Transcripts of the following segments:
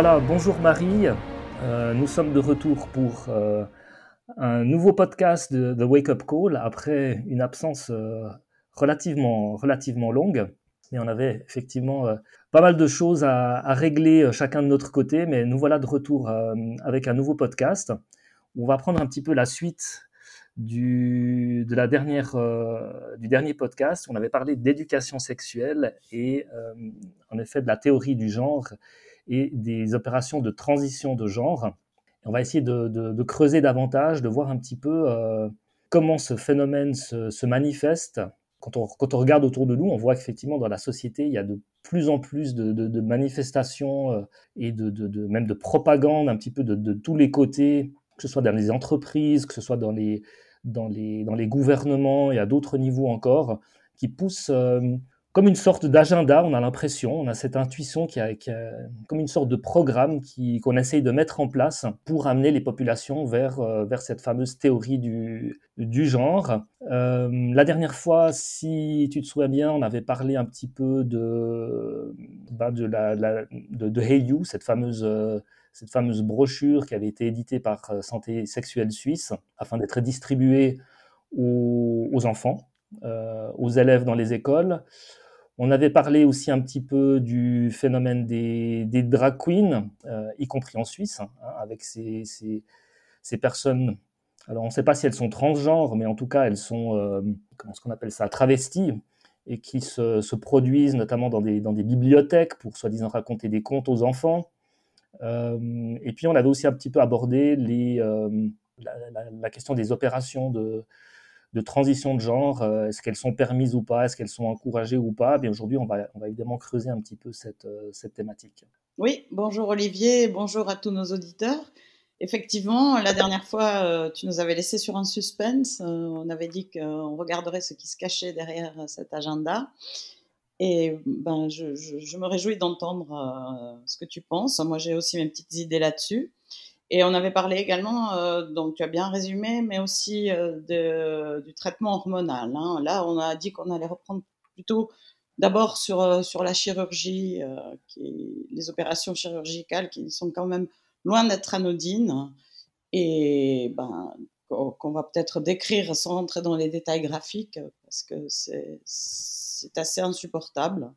Voilà, bonjour Marie. Euh, nous sommes de retour pour euh, un nouveau podcast de The Wake Up Call après une absence euh, relativement, relativement longue. Mais on avait effectivement pas mal de choses à, régler chacun de notre côté. Mais nous voilà de retour avec un nouveau podcast. On va prendre un petit peu la suite du, de la dernière, du dernier podcast. On avait parlé d'éducation sexuelle et en effet de la théorie du genre et des opérations de transition de genre. on va essayer de, creuser davantage, de voir un petit peu euh, comment ce phénomène se, manifeste. Quand on, regarde autour de nous, on voit qu'effectivement dans la société, il y a de plus en plus de, manifestations euh, et de, même de propagande un petit peu de, tous les côtés, que ce soit dans les entreprises, que ce soit dans les gouvernements et à d'autres niveaux encore, qui poussent euh, comme une sorte d'agenda, on a l'impression, on a cette intuition qui a, comme une sorte de programme qu'on essaye de mettre en place pour amener les populations vers, euh, vers cette fameuse théorie du, du genre. Euh, la dernière fois, si tu te souviens bien, on avait parlé un petit peu de, bah, de, Hey You, cette fameuse, euh, cette fameuse brochure qui avait été éditée par Santé Sexuelle Suisse afin d'être distribuée aux enfants, aux élèves dans les écoles. On avait parlé aussi un petit peu du phénomène des, drag queens, euh, y compris en Suisse, hein, avec ces, personnes. Alors, on ne sait pas si elles sont transgenres, mais en tout cas, elles sont, euh, comment est-ce qu'on appelle ça, travesties, et qui se, produisent notamment dans des, bibliothèques pour soi-disant raconter des contes aux enfants. Euh, et puis, on avait aussi un petit peu abordé la, question des opérations de, de transition de genre, euh, est-ce qu'elles sont permises ou pas, est-ce qu'elles sont encouragées ou pas. Bien aujourd'hui, on va, on va évidemment creuser un petit peu cette, euh, cette thématique. Oui, bonjour Olivier, bonjour à tous nos auditeurs. Effectivement, la dernière fois, euh, tu nous avais laissé sur un suspense. on avait dit qu'on regarderait ce qui se cachait derrière cet agenda. Et ben, je, je me réjouis d'entendre ce que tu penses. Moi, j'ai aussi mes petites idées là-dessus. Et on avait parlé également, euh, donc tu as bien résumé, mais aussi euh, du traitement hormonal. Hein. Là, on a dit qu'on allait reprendre plutôt d'abord sur, euh, sur la chirurgie, les opérations chirurgicales qui sont quand même loin d'être anodines et ben, qu'on va peut-être décrire sans rentrer dans les détails graphiques parce que c'est assez insupportable.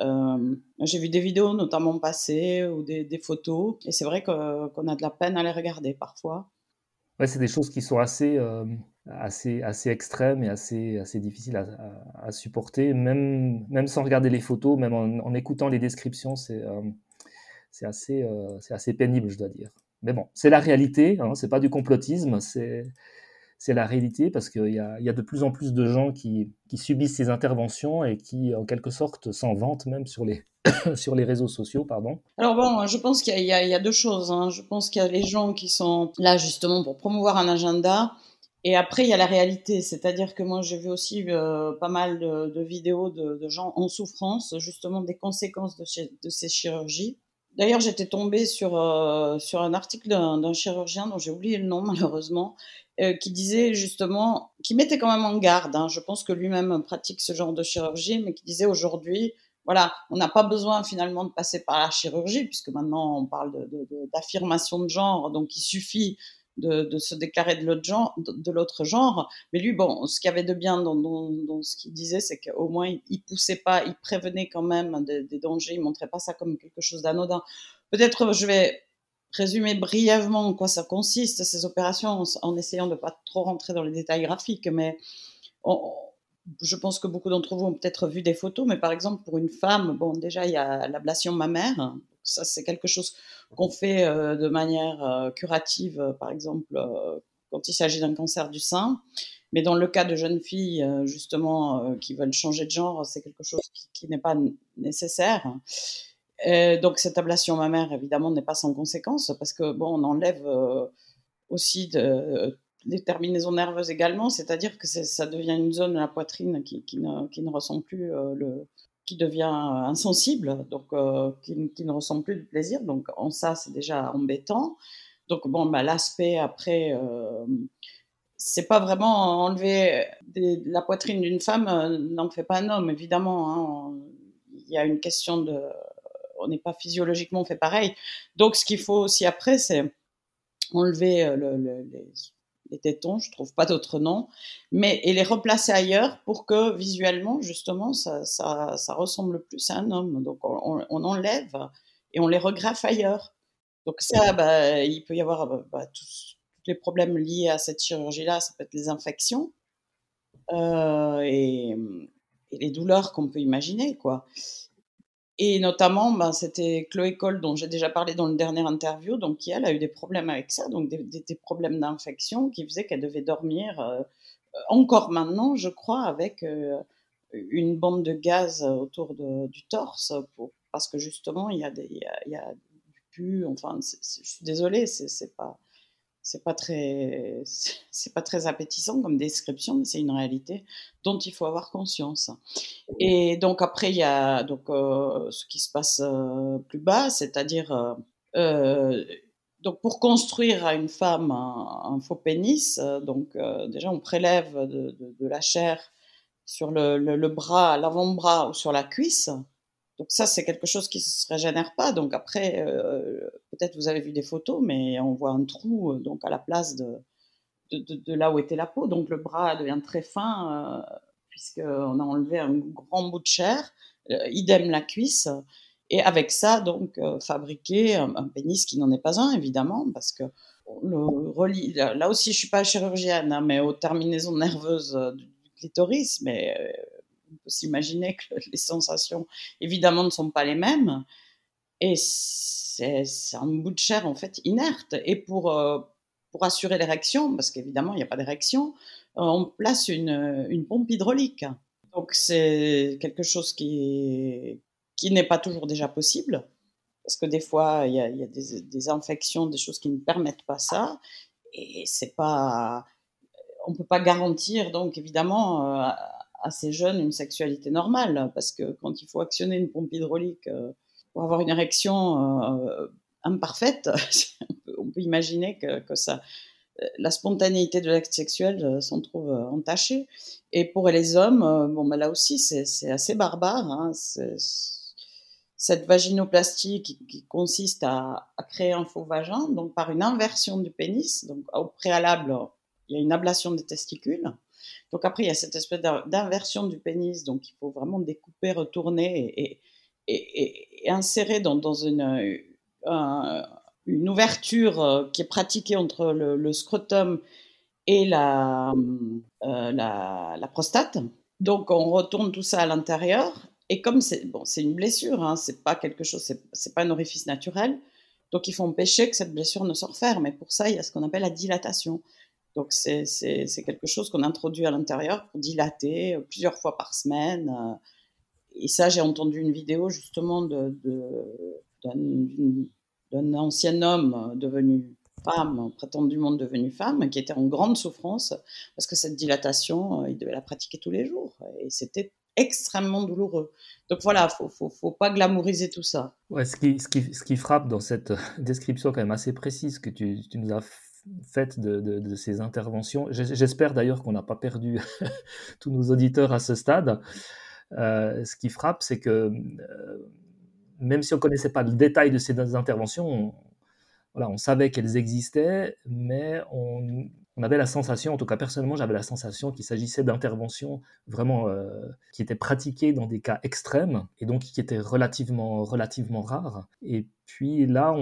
Euh, j'ai vu des vidéos notamment passées ou des, photos, et c'est vrai qu'on a de la peine à les regarder parfois. Ouais, c'est des choses qui sont assez, euh, assez, assez extrêmes et assez, assez difficiles à, supporter, même, même sans regarder les photos, même en, écoutant les descriptions, c'est euh, assez, c'est assez pénible, je dois dire. Mais bon, c'est la réalité, hein, c'est pas du complotisme, c'est c'est la réalité parce qu'il y, a, de plus en plus de gens qui, subissent ces interventions et qui, en quelque sorte, s'en vantent même sur les, sur les réseaux sociaux. Pardon. Alors bon, je pense qu'il y, a deux choses. Hein. Je pense qu'il y a les gens qui sont là justement pour promouvoir un agenda. Et après, il y a la réalité. C'est-à-dire que moi, j'ai vu aussi euh, pas mal de, vidéos de, gens en souffrance, justement, des conséquences de ces chirurgies. D'ailleurs, j'étais tombée sur, euh, sur un article d'un chirurgien dont j'ai oublié le nom malheureusement, euh, qui disait justement, qui mettait quand même en garde, hein, je pense que lui-même pratique ce genre de chirurgie, mais qui disait aujourd'hui, voilà, on n'a pas besoin finalement de passer par la chirurgie, puisque maintenant on parle d'affirmation de, de, genre, donc il suffit de, se déclarer de l'autre genre, genre. Mais lui, bon, ce qu'il y avait de bien dans, ce qu'il disait, c'est qu'au moins il, il, poussait pas, il prévenait quand même des, des dangers, il montrait pas ça comme quelque chose d'anodin. Peut-être je vais résumer brièvement en quoi ça consiste, ces opérations, en, essayant de ne pas trop rentrer dans les détails graphiques, mais je pense que beaucoup d'entre vous ont peut-être vu des photos, mais par exemple, pour une femme, bon, déjà, il y a l'ablation mammaire. Ça, c'est quelque chose qu'on fait euh, de manière euh, curative, euh, par exemple, quand il s'agit d'un cancer du sein. Mais dans le cas de jeunes filles, justement, qui veulent changer de genre, c'est quelque chose qui, n'est pas nécessaire. Euh, donc cette ablation mammaire, évidemment, n'est pas sans conséquence parce que bon, on enlève aussi de, les terminaisons nerveuses également, c'est-à-dire que ça devient une zone de la poitrine qui, ne, ressent plus le, qui devient insensible, donc qui, qui, ne ressent plus de plaisir. Donc en ça, c'est déjà embêtant. Donc bon, bah, l'aspect après c'est pas vraiment enlever la poitrine d'une femme n'en fait pas un homme, évidemment. Hein. Il y a une question de, on n'est pas physiologiquement fait pareil. Donc, ce qu'il faut aussi après, c'est enlever le, les, les, tétons, je trouve pas d'autre nom, mais et les replacer ailleurs pour que visuellement, justement, ça, ça, ça ressemble plus à un homme. Donc, on, on, enlève et on les regraffe ailleurs. Donc ça, bah, il peut y avoir bah, bah tous, les problèmes liés à cette chirurgie-là, ça peut être les infections euh, et, et, les douleurs qu'on peut imaginer, quoi. Et notamment, ben, c'était Chloé Cole, dont j'ai déjà parlé dans le dernier interview, donc qui, elle, a eu des problèmes avec ça, donc des, problèmes d'infection qui faisaient qu'elle devait dormir, euh, encore maintenant, je crois, avec euh, une bande de gaz autour du torse, pour, parce que justement, il y a, des, il y a, il y a du pu, enfin, je suis désolée, c'est pas c'est pas très c'est pas très appétissant comme description mais c'est une réalité dont il faut avoir conscience. Et donc après il y a donc euh, ce qui se passe euh, plus bas c'est-à-dire euh, donc pour construire à une femme un, faux pénis donc déjà on prélève de, la chair sur le, le bras l'avant-bras ou sur la cuisse donc ça, c'est quelque chose qui ne se régénère pas. Donc après, euh, peut-être vous avez vu des photos, mais on voit un trou euh, donc à la place de, de, de, là où était la peau. Donc le bras devient très fin euh, puisqu'on a enlevé un grand bout de chair, euh, idem la cuisse. Et avec ça, donc, euh, fabriquer un, pénis qui n'en est pas un, évidemment, parce que le là aussi, je suis pas chirurgienne, hein, mais aux terminaisons nerveuses du clitoris, mais on peut s'imaginer que les sensations, évidemment, ne sont pas les mêmes. Et c'est un bout de chair, en fait, inerte. Et pour, euh, pour assurer l'érection, parce qu'évidemment, il n'y a pas d'érection, euh, on place une, une pompe hydraulique. Donc, c'est quelque chose qui, qui n'est pas toujours déjà possible. Parce que des fois, il y a, des, infections, des choses qui ne permettent pas ça. Et c'est pas. On ne peut pas garantir, donc, évidemment, euh, à ces jeunes une sexualité normale, parce que quand il faut actionner une pompe hydraulique euh, pour avoir une érection euh, imparfaite, on peut imaginer que, que, ça, la spontanéité de l'acte sexuel euh, s'en trouve entachée. Et pour les hommes, bon, ben là aussi, c'est assez barbare. Hein, cette vaginoplastie qui, qui consiste à, à, créer un faux vagin, donc par une inversion du pénis, donc au préalable, il y a une ablation des testicules. Donc après, il y a cette espèce d'inversion du pénis, donc il faut vraiment découper, retourner et, insérer dans, une, un, une ouverture euh, qui est pratiquée entre le, scrotum et la, euh, la, prostate. Donc on retourne tout ça à l'intérieur. Et comme c'est une blessure, hein, c'est pas quelque chose, c'est pas un orifice naturel. Donc il faut empêcher que cette blessure ne se referme. Et pour ça, il y a ce qu'on appelle la dilatation. Donc c'est quelque chose qu'on introduit à l'intérieur pour dilater euh, plusieurs fois par semaine. Euh. Et ça, j'ai entendu une vidéo justement d'un ancien homme devenu femme, prétendument devenu femme, qui était en grande souffrance parce que cette dilatation, euh, il devait la pratiquer tous les jours. Et c'était extrêmement douloureux. Donc voilà, faut, faut, faut pas glamouriser tout ça. Ouais, ce qui, ce qui, ce qui frappe dans cette description quand même assez précise que tu nous as faites de, de, ces interventions. J'espère d'ailleurs qu'on n'a pas perdu tous nos auditeurs à ce stade. Euh, ce qui frappe, c'est que euh, même si on ne connaissait pas le détail de ces interventions, on, voilà, on savait qu'elles existaient, mais on, on avait la sensation, en tout cas personnellement, j'avais la sensation qu'il s'agissait d'interventions vraiment euh, qui étaient pratiquées dans des cas extrêmes et donc qui étaient relativement, relativement rares. Et puis là,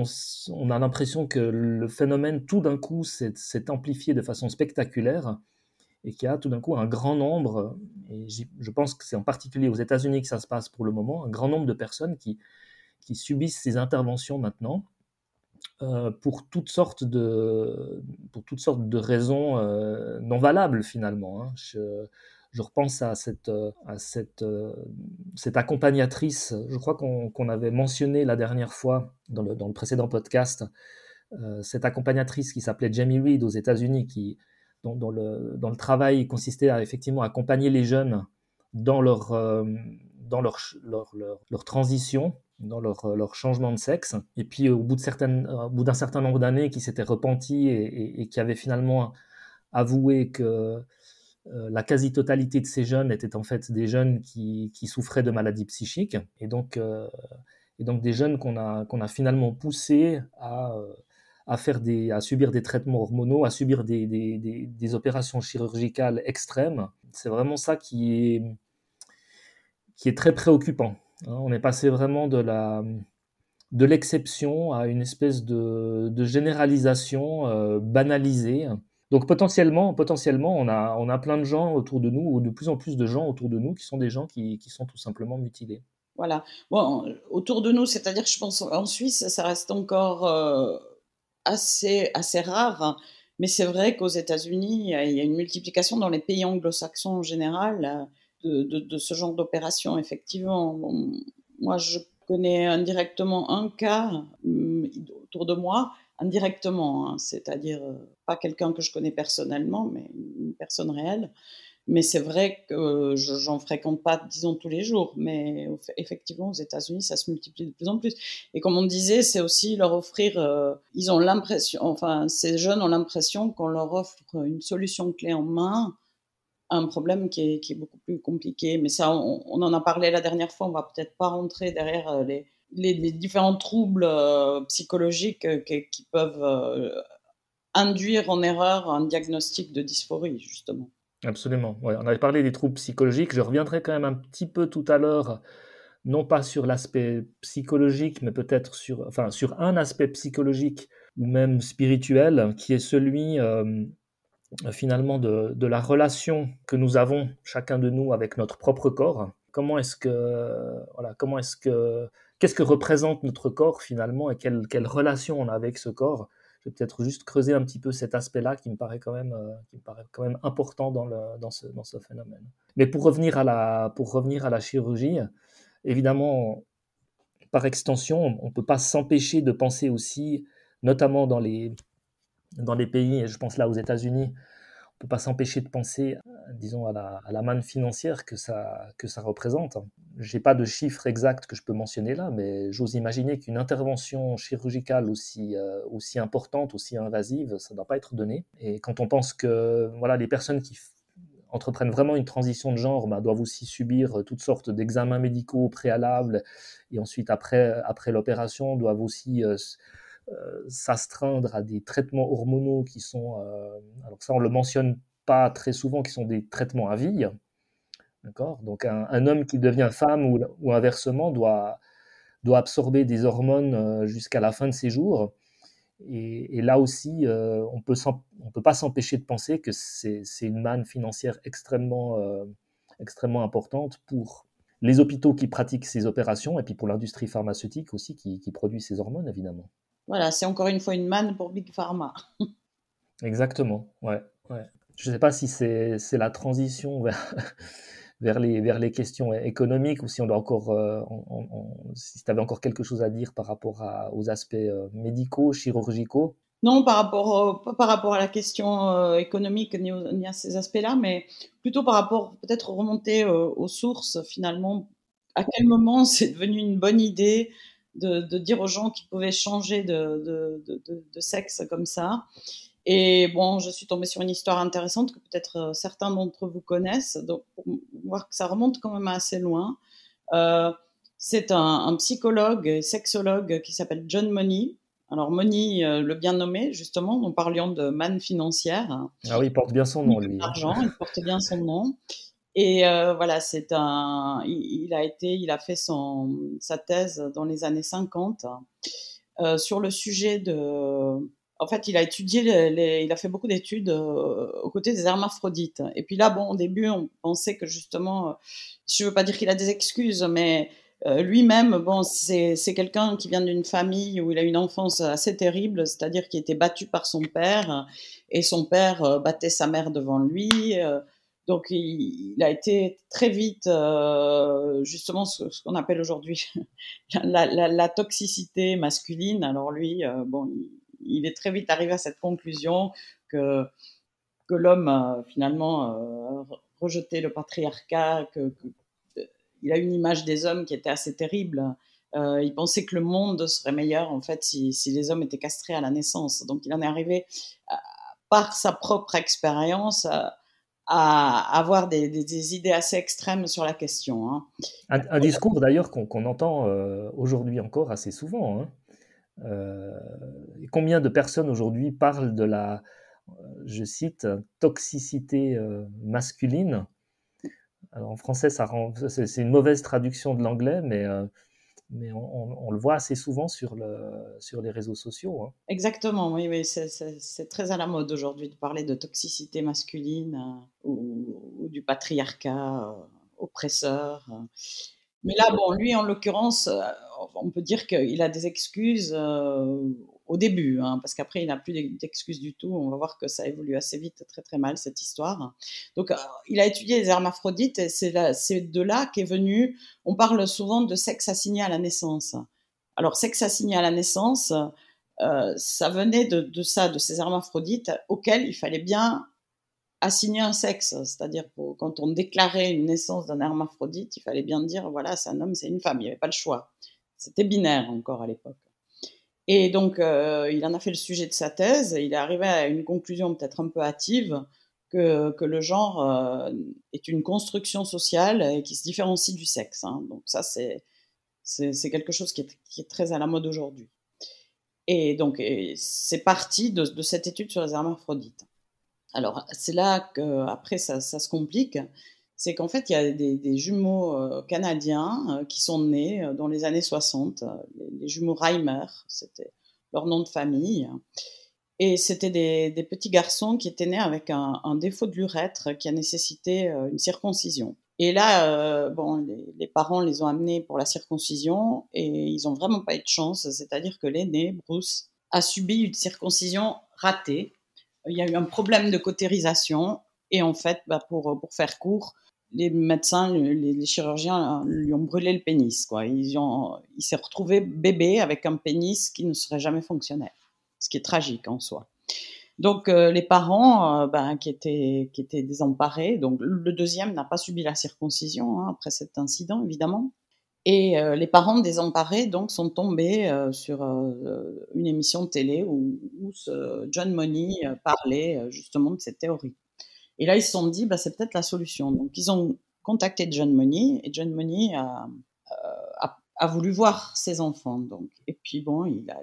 on, a l'impression que le phénomène tout d'un coup s'est amplifié de façon spectaculaire et qu'il y a tout d'un coup un grand nombre, et je pense que c'est en particulier aux États-Unis que ça se passe pour le moment, un grand nombre de personnes qui, subissent ces interventions maintenant pour, toutes sortes de, pour toutes sortes de raisons euh, non valables finalement. Hein. Je, je, repense à cette, à cette, euh, cette accompagnatrice, je crois qu'on qu avait mentionné la dernière fois dans le, dans le précédent podcast, euh, cette accompagnatrice qui s'appelait Jamie Reed aux États-Unis, qui, dont, le, dont le travail consistait à effectivement accompagner les jeunes dans leur, euh, dans leur, leur, leur transition dans leur, euh, leur, changement de sexe. Et puis au bout, bout d'un certain nombre d'années, qui s'étaient repentis et, qui avaient finalement avoué que euh, la quasi-totalité de ces jeunes étaient en fait des jeunes qui, souffraient de maladies psychiques. Et donc, euh, des jeunes qu'on a, finalement poussés à, subir des traitements hormonaux, à subir des, opérations chirurgicales extrêmes. C'est vraiment ça qui est très préoccupant. Hein. On est passé vraiment de la de l'exception à une espèce de, généralisation euh, banalisée. Donc potentiellement, potentiellement on, a, on a plein de gens autour de nous, ou de plus en plus de gens autour de nous qui sont des gens qui, qui sont tout simplement mutilés. Voilà. Bon, autour de nous, c'est-à-dire que je pense en Suisse, ça reste encore euh, assez, assez rare. Mais c'est vrai qu'aux États-Unis, il y a une multiplication dans les pays anglo-saxons en général de, ce genre d'opération, effectivement. moi, je connais indirectement un cas hum, autour de moi, indirectement, hein, c'est-à-dire euh, pas quelqu'un que je connais personnellement, mais une personne réelle, mais c'est vrai que j'en fréquente pas, disons, tous les jours. Mais effectivement, aux États-Unis, ça se multiplie de plus en plus. Et comme on disait, c'est aussi leur offrir. Euh, ils ont l'impression, enfin, ces jeunes ont l'impression qu'on leur offre une solution clé en main un problème qui est, beaucoup plus compliqué. Mais ça, on, en a parlé la dernière fois. On va peut-être pas rentrer derrière euh, les, différents troubles euh, psychologiques qui peuvent induire en erreur un diagnostic de dysphorie, justement. Absolument. On avait parlé des troubles psychologiques. Je reviendrai quand même un petit peu tout à l'heure, non pas sur l'aspect psychologique, mais peut-être sur, enfin, sur un aspect psychologique ou même spirituel, qui est celui euh, finalement de, de, la relation que nous avons chacun de nous avec notre propre corps. Comment est-ce que, voilà, comment est-ce que, qu'est-ce que représente notre corps finalement et quelle, quelle relation on a avec ce corps? Je vais peut-être juste creuser un petit peu cet aspect-là qui me paraît quand même, euh, qui me paraît quand même important dans, le, dans, ce, dans ce phénomène. Mais pour revenir à la, pour revenir à la chirurgie, évidemment, par extension, on ne peut pas s'empêcher de penser aussi, notamment dans les, dans les pays, et je pense là aux États-Unis, peut pas s'empêcher de penser, disons, à la, manne financière que ça, que ça représente. J'ai pas de chiffres exacts que je peux mentionner là, mais j'ose imaginer qu'une intervention chirurgicale aussi, euh, aussi importante, aussi invasive, ça ne doit pas être donné. Et quand on pense que voilà, les personnes qui entreprennent vraiment une transition de genre bah, doivent aussi subir toutes sortes d'examens médicaux préalables et ensuite après, après l'opération doivent aussi euh, euh, s'astreindre à des traitements hormonaux qui sont, euh, alors ça on le mentionne pas très souvent, qui sont des traitements à vie. D'accord? Donc un, homme qui devient femme ou, inversement doit, doit absorber des hormones euh, jusqu'à la fin de ses jours. Et, là aussi, on ne peut pas s'empêcher de penser que c'est une manne financière extrêmement, extrêmement importante pour les hôpitaux qui pratiquent ces opérations et puis pour l'industrie pharmaceutique aussi qui produit ces hormones, évidemment. Voilà, c'est encore une fois une manne pour Big Pharma. Exactement, ouais. ouais. Je ne sais pas si c'est la transition vers, vers, les, vers les questions économiques ou si on doit encore, euh, si tu avais encore quelque chose à dire par rapport aux aspects euh, médicaux, chirurgicaux. Non, par rapport, pas par rapport à la question euh, économique ni, ni, à ces aspects-là, mais plutôt par rapport peut-être remonter aux sources finalement. À quel moment c'est devenu une bonne idée de, dire aux gens qu'ils pouvaient changer de, de, sexe comme ça. Et bon, je suis tombée sur une histoire intéressante que peut-être euh, certains d'entre vous connaissent, donc pour voir que ça remonte quand même assez loin. Euh, c'est un, psychologue et sexologue qui s'appelle John Money. Alors Money, euh, le bien nommé, justement, nous parlions de manne financière. Ah oui, il porte bien son nom, lui. L'argent, il porte bien son nom. Et euh, voilà, c'est un, il, a été, il a fait son, sa thèse dans les années 50 euh, sur le sujet de. En fait, il a étudié, les, il a fait beaucoup d'études euh, aux côtés des hermaphrodites. Et puis là, bon, au début, on pensait que justement, je veux pas dire qu'il a des excuses, mais lui-même, bon, c'est quelqu'un qui vient d'une famille où il a une enfance assez terrible, c'est-à-dire qu'il était battu par son père et son père battait sa mère devant lui. Donc il, a été très vite, euh, justement, ce, qu'on appelle aujourd'hui la, toxicité masculine. Alors lui, euh, bon, il, est très vite arrivé à cette conclusion que que l'homme finalement euh, rejeté le patriarcat, que, il a une image des hommes qui était assez terrible. il pensait que le monde serait meilleur en fait si, si, les hommes étaient castrés à la naissance. Donc il en est arrivé par sa propre expérience avoir des, idées assez extrêmes sur la question. Hein. Un, discours d'ailleurs qu'on entend euh, aujourd'hui encore assez souvent. Hein. Euh, combien de personnes aujourd'hui parlent de la, je cite, toxicité euh, masculine? En français, c'est une mauvaise traduction de l'anglais, mais mais on, le voit assez souvent sur, le, sur les réseaux sociaux. Hein. Exactement, oui, oui c'est très à la mode aujourd'hui de parler de toxicité masculine euh, ou, du patriarcat euh, oppresseur. Euh. Mais là, bon, lui, en l'occurrence, on peut dire qu'il a des excuses au début, hein, parce qu'après, il n'a plus d'excuses du tout. On va voir que ça évolue assez vite, très très mal, cette histoire. Donc, euh, il a étudié les hermaphrodites et c'est de là qu'est venu, on parle souvent de sexe assigné à la naissance. Alors, sexe assigné à la naissance, euh, ça venait de, ça, de ces hermaphrodites auxquels il fallait bien assigner un sexe, c'est-à-dire quand on déclarait une naissance d'un hermaphrodite, il fallait bien dire voilà, c'est un homme, c'est une femme, il n'y avait pas le choix. C'était binaire encore à l'époque. Et donc, euh, il en a fait le sujet de sa thèse. il est arrivé à une conclusion peut-être un peu hâtive que, le genre euh, est une construction sociale et qui se différencie du sexe. Hein. Donc ça, c'est, quelque chose qui est, très à la mode aujourd'hui. Et donc, c'est parti de, cette étude sur les hermaphrodites. Alors, c'est là qu'après, ça se complique c'est qu'en fait, il y a des, jumeaux euh, canadiens euh, qui sont nés euh, dans les années 60, les, jumeaux Reimer, c'était leur nom de famille. Et c'était des, petits garçons qui étaient nés avec un, défaut de l'urètre qui a nécessité une circoncision. Et là, bon, les, parents les ont amenés pour la circoncision et ils n'ont vraiment pas eu de chance. C'est-à-dire que l'aîné, Bruce, a subi une circoncision ratée. Il y a eu un problème de cautérisation. Et en fait, bah, pour, pour faire court, les médecins, les, chirurgiens euh, lui ont brûlé le pénis. Quoi. Ils ont, il s'est retrouvé bébé avec un pénis qui ne serait jamais fonctionnel, ce qui est tragique en soi. Donc euh, les parents, euh, ben, qui étaient qui étaient désemparés. Donc le deuxième n'a pas subi la circoncision hein, après cet incident, évidemment. Et les parents désemparés donc sont tombés sur une émission de télé où, John Money parlait justement de cette théorie. Et là, ils se sont dit, bah, c'est peut-être la solution. Donc, ils ont contacté John Money et John Money a, euh, a, voulu voir ses enfants. Donc, et puis, bon, il a,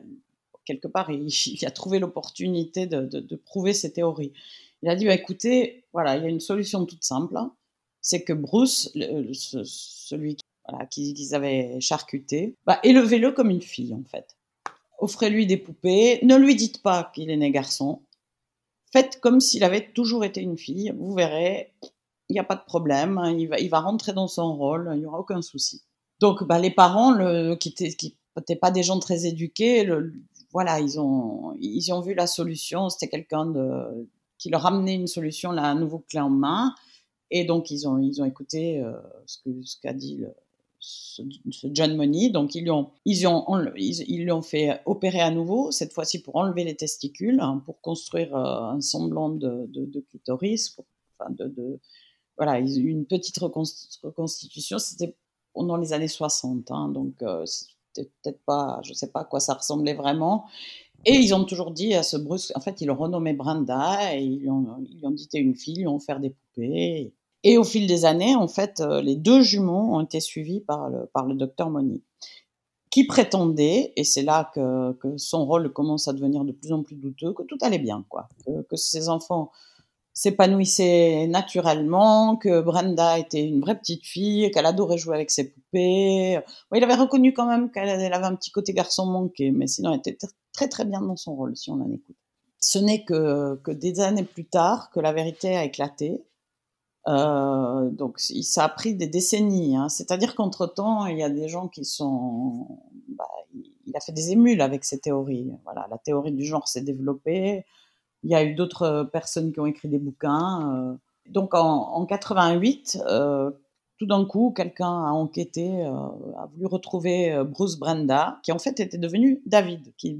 quelque part, il, a trouvé l'opportunité de, de, prouver ses théories. Il a dit, bah, écoutez, voilà, il y a une solution toute simple. Hein. c'est que Bruce, celui voilà, qu'ils avaient charcuté, bah, élevez-le comme une fille, en fait. Offrez-lui des poupées. Ne lui dites pas qu'il est né garçon faites comme s'il avait toujours été une fille. Vous verrez, il n'y a pas de problème. Hein, il, va, il va rentrer dans son rôle. Il n'y aura aucun souci. Donc, bah, les parents, qui n'étaient pas des gens très éduqués, voilà, ils ont, ils ont vu la solution. C'était quelqu'un qui leur amenait une solution, là, nouveau clé en main. Et donc, ils ont, ils ont écouté euh, ce qu'a ce qu'a dit le, ce, John Money. Donc, ils lui, ont, ils, ont, ils, ont fait opérer à nouveau, cette fois-ci pour enlever les testicules, hein, pour construire euh, un semblant de, de, clitoris. enfin de, voilà, une petite reconstitution. C'était pendant les années 60. Hein, donc, euh, c'était peut-être pas, je sais pas à quoi ça ressemblait vraiment. Et ils ont toujours dit à ce Bruce, en fait, ils l'ont renommé Brenda et ils lui ont, ils ont dit t'es une fille, ils lui ont offert des poupées. Et au fil des années, en fait, euh, les deux jumeaux ont été suivis par le, docteur Moni, qui prétendait, et c'est là que, son rôle commence à devenir de plus en plus douteux, que tout allait bien, quoi, que, ses enfants s'épanouissaient naturellement, que Brenda était une vraie petite fille, qu'elle adorait jouer avec ses poupées. il avait reconnu quand même qu'elle avait un petit côté garçon manqué, mais sinon elle était très très bien dans son rôle, si on en écoute. Ce n'est que des années plus tard que la vérité a éclaté euh, donc ça a pris des décennies. Hein. C'est-à-dire qu'entre-temps, il y a des gens qui sont... Bah, il a fait des émules avec ces théories. Voilà, la théorie du genre s'est développée. Il y a eu d'autres personnes qui ont écrit des bouquins. Euh. Donc en, en 88, euh, tout d'un coup, quelqu'un a enquêté, a voulu retrouver Bruce Brenda, qui en fait était devenu David, qui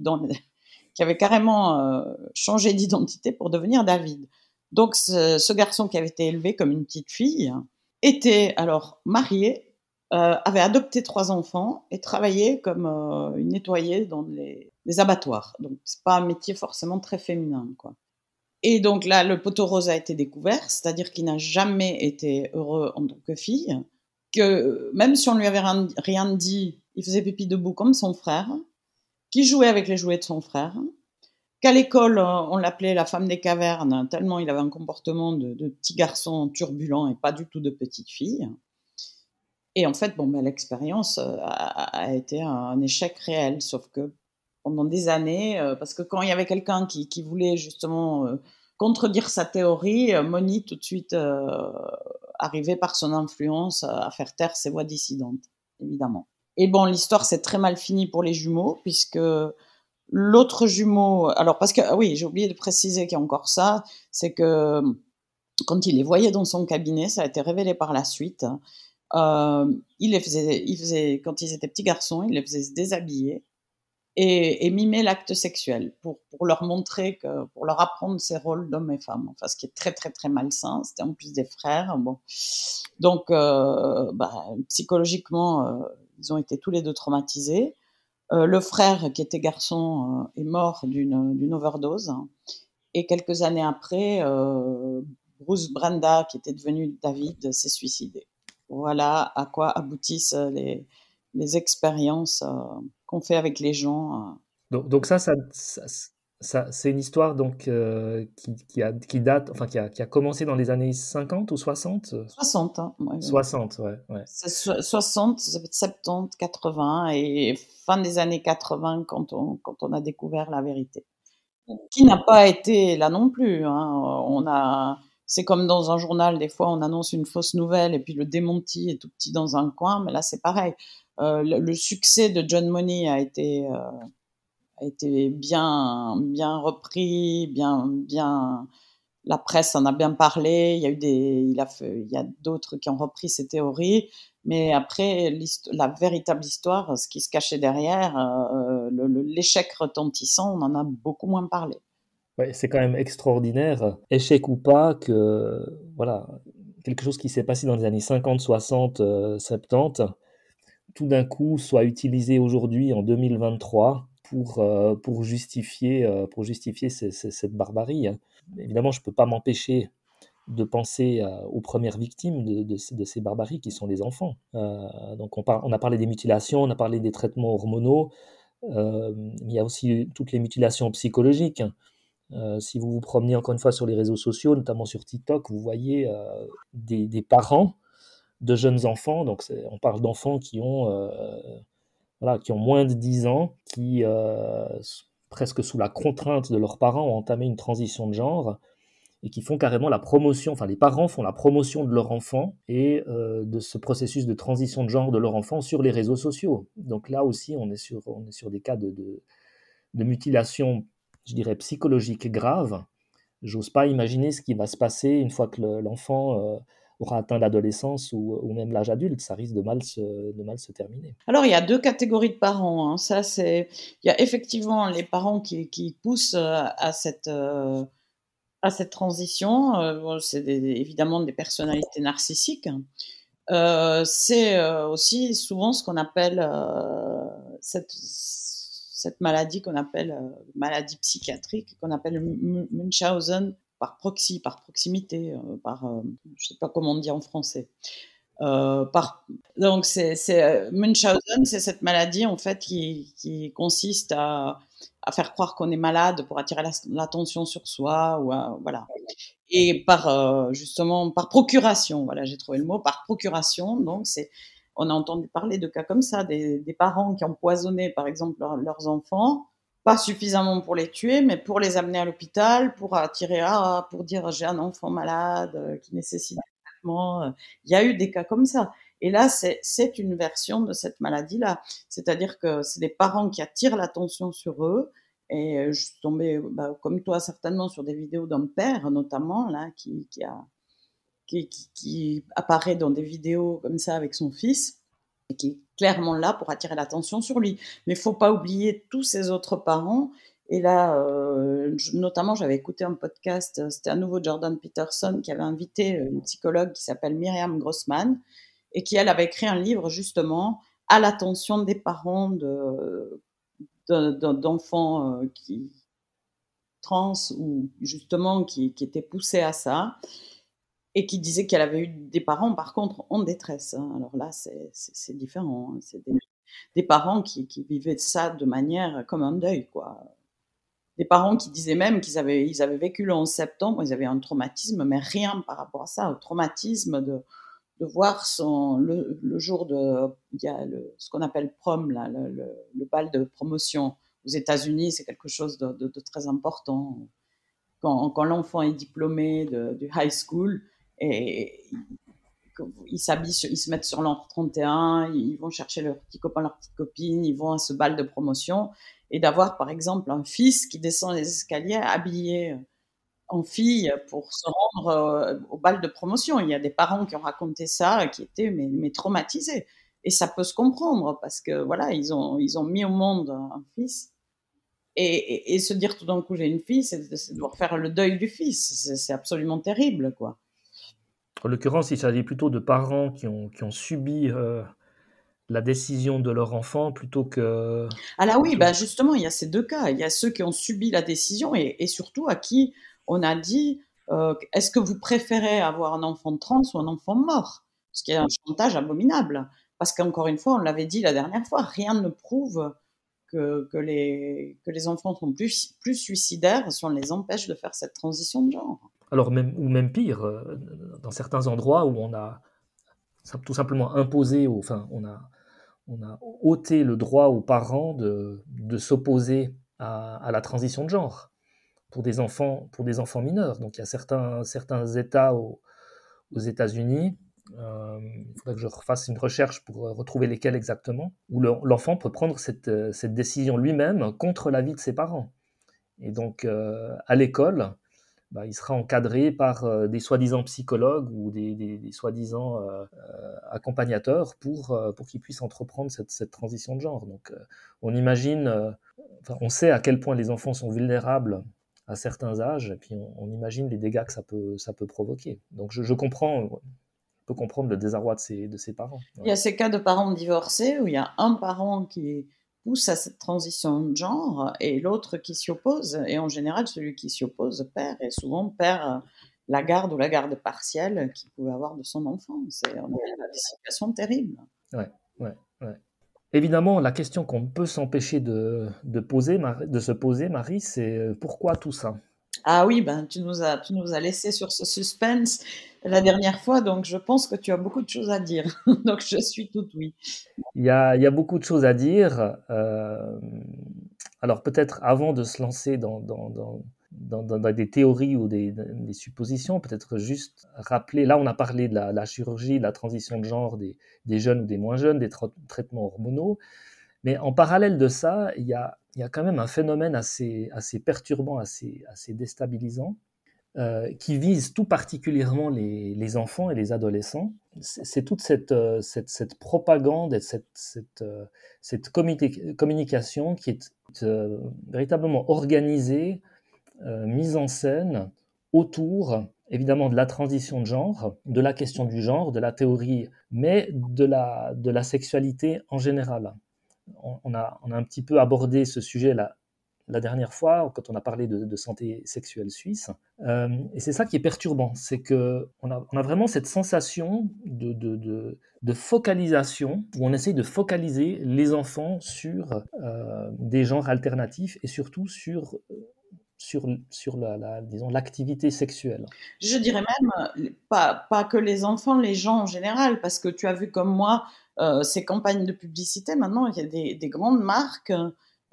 avait carrément changé d'identité pour devenir David. Donc ce, garçon qui avait été élevé comme une petite fille était alors marié, euh, avait adopté trois enfants et travaillait comme euh, une nettoyée dans les, abattoirs. Donc c'est pas un métier forcément très féminin, quoi. Et donc là, le poteau rose a été découvert, c'est-à-dire qu'il n'a jamais été heureux en tant que fille, que même si on lui avait rien, dit, il faisait pipi debout comme son frère, qui jouait avec les jouets de son frère, qu'à l'école, on l'appelait la femme des cavernes, tellement il avait un comportement de, petit garçon turbulent et pas du tout de petite fille. Et en fait, bon, ben, l'expérience euh, a, été un échec réel, sauf que pendant des années, euh, parce que quand il y avait quelqu'un qui, voulait justement euh, contredire sa théorie, Moni tout de suite arrivait par son influence à faire taire ses voix dissidentes, évidemment. Et bon, l'histoire s'est très mal finie pour les jumeaux, puisque l'autre jumeau, alors parce que, ah oui, j'ai oublié de préciser qu'il y a encore ça, c'est que quand il les voyait dans son cabinet, ça a été révélé par la suite, euh, il les faisait, il faisait, quand ils étaient petits garçons, il les faisait se déshabiller et, et mimer l'acte sexuel pour, pour leur montrer que, pour leur apprendre ces rôles d'hommes et femmes. Enfin, ce qui est très, très, très malsain. C'était en plus des frères. Bon. Donc, euh, bah, psychologiquement, euh, ils ont été tous les deux traumatisés. Euh, le frère, qui était garçon, euh, est mort d'une overdose. Et quelques années après, euh, Bruce Branda, qui était devenu David, s'est suicidé. Voilà à quoi aboutissent les, expériences qu'on fait avec les gens. Donc, ça, ça, c'est une histoire donc euh, qui, qui, a, qui, date, enfin qui a, qui a, commencé dans les années 50 ou 60 60, hein, 60, ouais. ouais. 60, 70, 80 et fin des années 80 quand on, quand on a découvert la vérité. Qui n'a pas été là non plus. Hein. On a, c'est comme dans un journal, des fois on annonce une fausse nouvelle et puis le démenti est tout petit dans un coin, mais là c'est pareil. Euh, le, succès de John Money a été, euh, a été bien, bien repris, bien, bien. La presse en a bien parlé. Il y a eu des, il a il y a d'autres qui ont repris ces théories, mais après la véritable histoire, ce qui se cachait derrière, euh, l'échec retentissant, on en a beaucoup moins parlé c'est quand même extraordinaire, échec ou pas, que voilà, quelque chose qui s'est passé dans les années 50, 60, 70, tout d'un coup soit utilisé aujourd'hui en 2023 pour, euh, pour justifier, euh, pour justifier cette barbarie. Hein. Évidemment, je ne peux pas m'empêcher de penser euh, aux premières victimes de, ces barbaries qui sont les enfants. donc on, on, a parlé des mutilations, on a parlé des traitements hormonaux, il y a aussi toutes les mutilations psychologiques. Hein. Si vous vous promenez encore une fois sur les réseaux sociaux, notamment sur TikTok, vous voyez des, parents de jeunes enfants, donc on parle d'enfants qui ont qui ont moins de 10 ans, qui presque sous la contrainte de leurs parents ont entamé une transition de genre et qui font carrément la promotion, enfin les parents font la promotion de leur enfant et de ce processus de transition de genre de leur enfant sur les réseaux sociaux. Donc là aussi, on est sur, des cas de mutilation je dirais, psychologique grave, j'ose pas imaginer ce qui va se passer une fois que l'enfant euh, aura atteint l'adolescence ou, même l'âge adulte. Ça risque de mal se, de mal se terminer. Alors, il y a deux catégories de parents. Hein. Ça, c'est, il y a effectivement les parents qui, poussent euh, à cette, euh, à cette transition. c'est évidemment des personnalités narcissiques. c'est aussi souvent ce qu'on appelle cette cette maladie qu'on appelle euh, maladie psychiatrique, qu'on appelle Munchausen par proxy, par proximité, euh, par, euh, je sais pas comment on dit en français. par, donc c'est, Munchausen, c'est cette maladie en fait qui, consiste à, à, faire croire qu'on est malade pour attirer l'attention sur soi ou voilà. Et par justement par procuration, voilà, j'ai trouvé le mot par procuration. Donc c'est on a entendu parler de cas comme ça, des, parents qui empoisonnaient par exemple leurs enfants, pas suffisamment pour les tuer, mais pour les amener à l'hôpital, pour attirer, ah, pour dire j'ai un enfant malade euh, qui nécessite un traitement. Euh. Il y a eu des cas comme ça. Et là, c'est une version de cette maladie-là. C'est-à-dire que c'est des parents qui attirent l'attention sur eux. Et euh, je suis tombée, bah, comme toi certainement, sur des vidéos d'un père notamment, là, qui, qui a qui, apparaît dans des vidéos comme ça avec son fils qui est clairement là pour attirer l'attention sur lui. Mais il faut pas oublier tous ses autres parents. Et là, euh, notamment, j'avais écouté un podcast, c'était à nouveau Jordan Peterson qui avait invité une psychologue qui s'appelle Myriam Grossman et qui, elle, avait écrit un livre justement à l'attention des parents de, d'enfants euh, qui trans ou justement qui, qui était poussée à ça et qui disait qu'elle avait eu des parents, par contre, en détresse. Hein. Alors là, c'est différent. Hein. C'est des, parents qui, vivaient ça de manière comme un deuil, quoi. Des parents qui disaient même qu'ils avaient, ils avaient vécu le 11 septembre, ils avaient un traumatisme, mais rien par rapport à ça, un traumatisme de, de voir le, jour de, il y a le, ce qu'on appelle prom, là, le, bal de promotion aux États-Unis, c'est quelque chose de, très important. Quand, l'enfant est diplômé du high school, et ils s'habillent, ils se mettent sur l'an 31, ils vont chercher leurs petits copains, leurs petites copines, ils vont à ce bal de promotion et d'avoir par exemple un fils qui descend les escaliers habillé en fille pour se rendre euh, au bal de promotion. Il y a des parents qui ont raconté ça, qui étaient mais, mais traumatisés. Et ça peut se comprendre parce que voilà, ils ont, ils ont mis au monde un fils. Et, et, se dire tout d'un coup j'ai une fille, c'est de devoir faire le deuil du fils. C'est absolument terrible, quoi. En l'occurrence, il s'agit plutôt de parents qui ont, qui ont subi euh, la décision de leur enfant plutôt que... Ah là oui, bah justement, il y a ces deux cas. Il y a ceux qui ont subi la décision et, et surtout à qui on a dit, euh, est-ce que vous préférez avoir un enfant trans ou un enfant mort? Ce qui est un chantage abominable. Parce qu'encore une fois, on l'avait dit la dernière fois, rien ne prouve que, que, les, que les enfants sont plus, plus suicidaires si on les empêche de faire cette transition de genre. Alors même, ou même pire, euh, dans certains endroits où on a tout simplement imposé, enfin on a, on a ôté le droit aux parents de, de s'opposer à, la transition de genre pour des enfants, pour des enfants mineurs. Donc il y a certains, certains États aux, États-Unis, euh, il faudrait que je refasse une recherche pour retrouver lesquels exactement, où l'enfant peut prendre cette, cette décision lui-même contre l'avis de ses parents. Et donc euh, à l'école, bah, il sera encadré par euh, des soi-disant psychologues ou des, soi-disant euh, euh, accompagnateurs pour, pour qu'ils puissent entreprendre cette, transition de genre. Donc on imagine, on sait à quel point les enfants sont vulnérables à certains âges, et puis on, imagine les dégâts que ça peut, ça peut provoquer. Donc je, je comprends, peux comprendre le désarroi de ses, de ses parents. Il y a ces cas de parents divorcés où il y a un parent qui est pousse à cette transition de genre et l'autre qui s'y oppose. Et en général, celui qui s'y oppose perd et souvent perd la garde ou la garde partielle qu'il pouvait avoir de son enfant. C'est des situations terribles. Ouais, ouais, ouais. Évidemment, la question qu'on peut s'empêcher de, de, poser, de se poser, Marie, c'est euh, pourquoi tout ça? Ah oui, ben, tu, nous as, tu nous as laissé sur ce suspense la dernière fois, donc je pense que tu as beaucoup de choses à dire. donc je suis tout oui. Il y a, il y a beaucoup de choses à dire. Euh, alors peut-être avant de se lancer dans, dans, dans, dans des théories ou des, suppositions, peut-être juste rappeler, là on a parlé de la, chirurgie, de la transition de genre des, des jeunes ou des moins jeunes, des tra traitements hormonaux. Mais en parallèle de ça, il y a, quand même un phénomène assez, perturbant, assez, déstabilisant, euh, qui vise tout particulièrement les, enfants et les adolescents. C'est toute cette, euh, propagande et cette, euh, communication qui est véritablement organisée, mise en scène autour évidemment de la transition de genre, de la question du genre, de la théorie, mais de la sexualité en général on, a, un petit peu abordé ce sujet la, la dernière fois, quand on a parlé de, santé sexuelle suisse. Euh, et c'est ça qui est perturbant, c'est qu'on a, on a vraiment cette sensation de, focalisation, où on essaye de focaliser les enfants sur euh, des genres alternatifs et surtout sur sur, sur la, disons, l'activité sexuelle. Je dirais même, pas, pas que les enfants, les gens en général, parce que tu as vu comme moi, ces campagnes de publicité, maintenant, il y a des, des grandes marques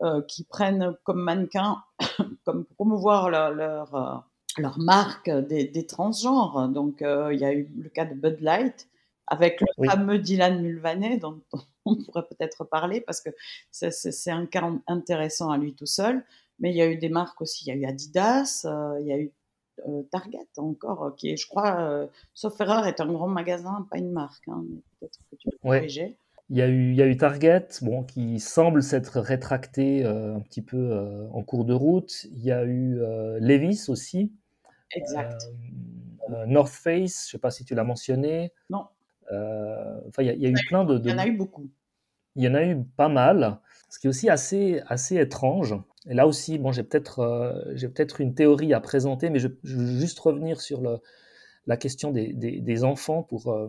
euh, qui prennent comme mannequin, comme promouvoir leur, leur, euh, leur marque des, des, transgenres. Donc, il y a eu le cas de Bud Light avec le fameux Dylan Mulvaney, dont on pourrait peut-être parler parce que c'est un cas intéressant à lui tout seul. Mais il y a eu des marques aussi, il y a eu Adidas, il y a eu euh, Target encore, qui est, je crois, euh, sauf erreur, est un grand magasin, pas une marque. Hein, peut-être que tu peux corriger. Il y, a eu, il y a eu Target, bon, qui semble s'être rétracté euh, un petit peu en cours de route. Il y a eu Levis aussi. Exact. North Face, je ne sais pas si tu l'as mentionné. Non. Enfin, il y, a, il y a eu plein de, de, Il y en a eu beaucoup. Il y en a eu pas mal. Ce qui est aussi assez, assez étrange, Et là aussi, bon, j'ai peut-être euh, peut une théorie à présenter, mais je, veux juste revenir sur le, la question des, des, enfants pour, euh,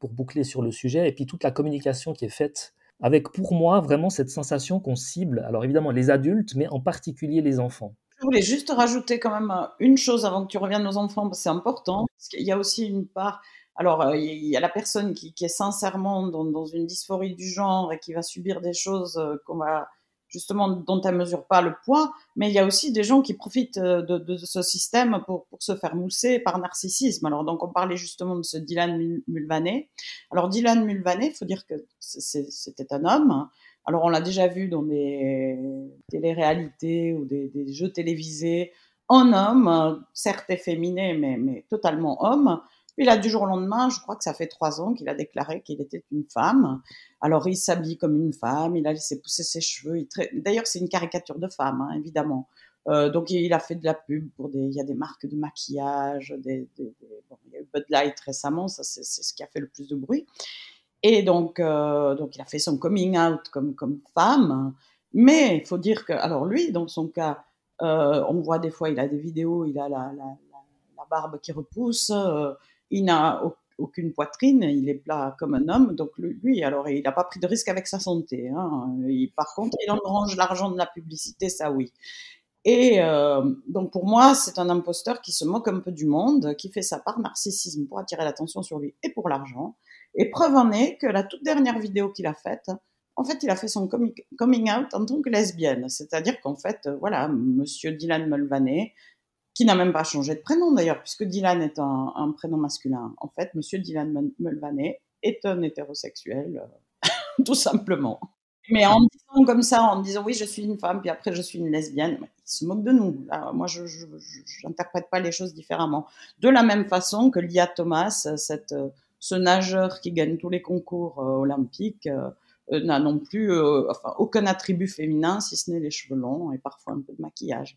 pour boucler sur le sujet, et puis toute la communication qui est faite avec, pour moi, vraiment cette sensation qu'on cible, alors évidemment les adultes, mais en particulier les enfants. Je voulais juste rajouter quand même euh, une chose avant que tu reviennes aux enfants, c'est important, parce qu'il y a aussi une part alors, il y a la personne qui, est sincèrement dans, une dysphorie du genre et qui va subir des choses qu'on va justement dont elle mesure pas le poids, mais il y a aussi des gens qui profitent euh, de, ce système pour, se faire mousser par narcissisme. Alors donc on parlait justement de ce Dylan Mulvaney. Alors Dylan Mulvaney, il faut dire que c'était un homme. Alors on l'a déjà vu dans des télé-réalités ou des, jeux télévisés en homme, certes efféminé, mais totalement homme. Puis là, du jour au lendemain, je crois que ça fait trois ans qu'il a déclaré qu'il était une femme. Alors, il s'habille comme une femme, il a laissé pousser ses cheveux. D'ailleurs, c'est une caricature de femme, hein, évidemment. Euh, donc, il a fait de la pub pour des. Il y a des marques de maquillage, des, bon, il y a eu Bud Light récemment, ça c'est ce qui a fait le plus de bruit. Et donc, euh, donc, il a fait son coming out comme, femme. Mais il faut dire que, alors lui, dans son cas, euh, on voit des fois, il a des vidéos, il a la barbe qui repousse, il n'a aucune poitrine, il est plat comme un homme, donc lui, alors il n'a pas pris de risque avec sa santé. Hein. par contre, il engrange l'argent de la publicité, ça oui. Et euh, donc pour moi, c'est un imposteur qui se moque un peu du monde, qui fait ça par narcissisme pour attirer l'attention sur lui et pour l'argent. Et preuve en est que la toute dernière vidéo qu'il a faite, en fait, il a fait son coming out en tant que lesbienne. C'est-à-dire qu'en fait, voilà, monsieur Dylan Mulvaney qui n'a même pas changé de prénom d'ailleurs, puisque Dylan est un, prénom masculin. En fait, Monsieur Dylan Mulvaney est un hétérosexuel, euh, tout simplement. Mais en disant comme ça, en disant oui, je suis une femme, puis après je suis une lesbienne, il se moque de nous. moi, je n'interprète pas les choses différemment. De la même façon que Lia Thomas, cette, ce nageur qui gagne tous les concours euh, olympiques, euh, n'a non plus enfin, aucun attribut féminin, si ce n'est les cheveux longs et parfois un peu de maquillage.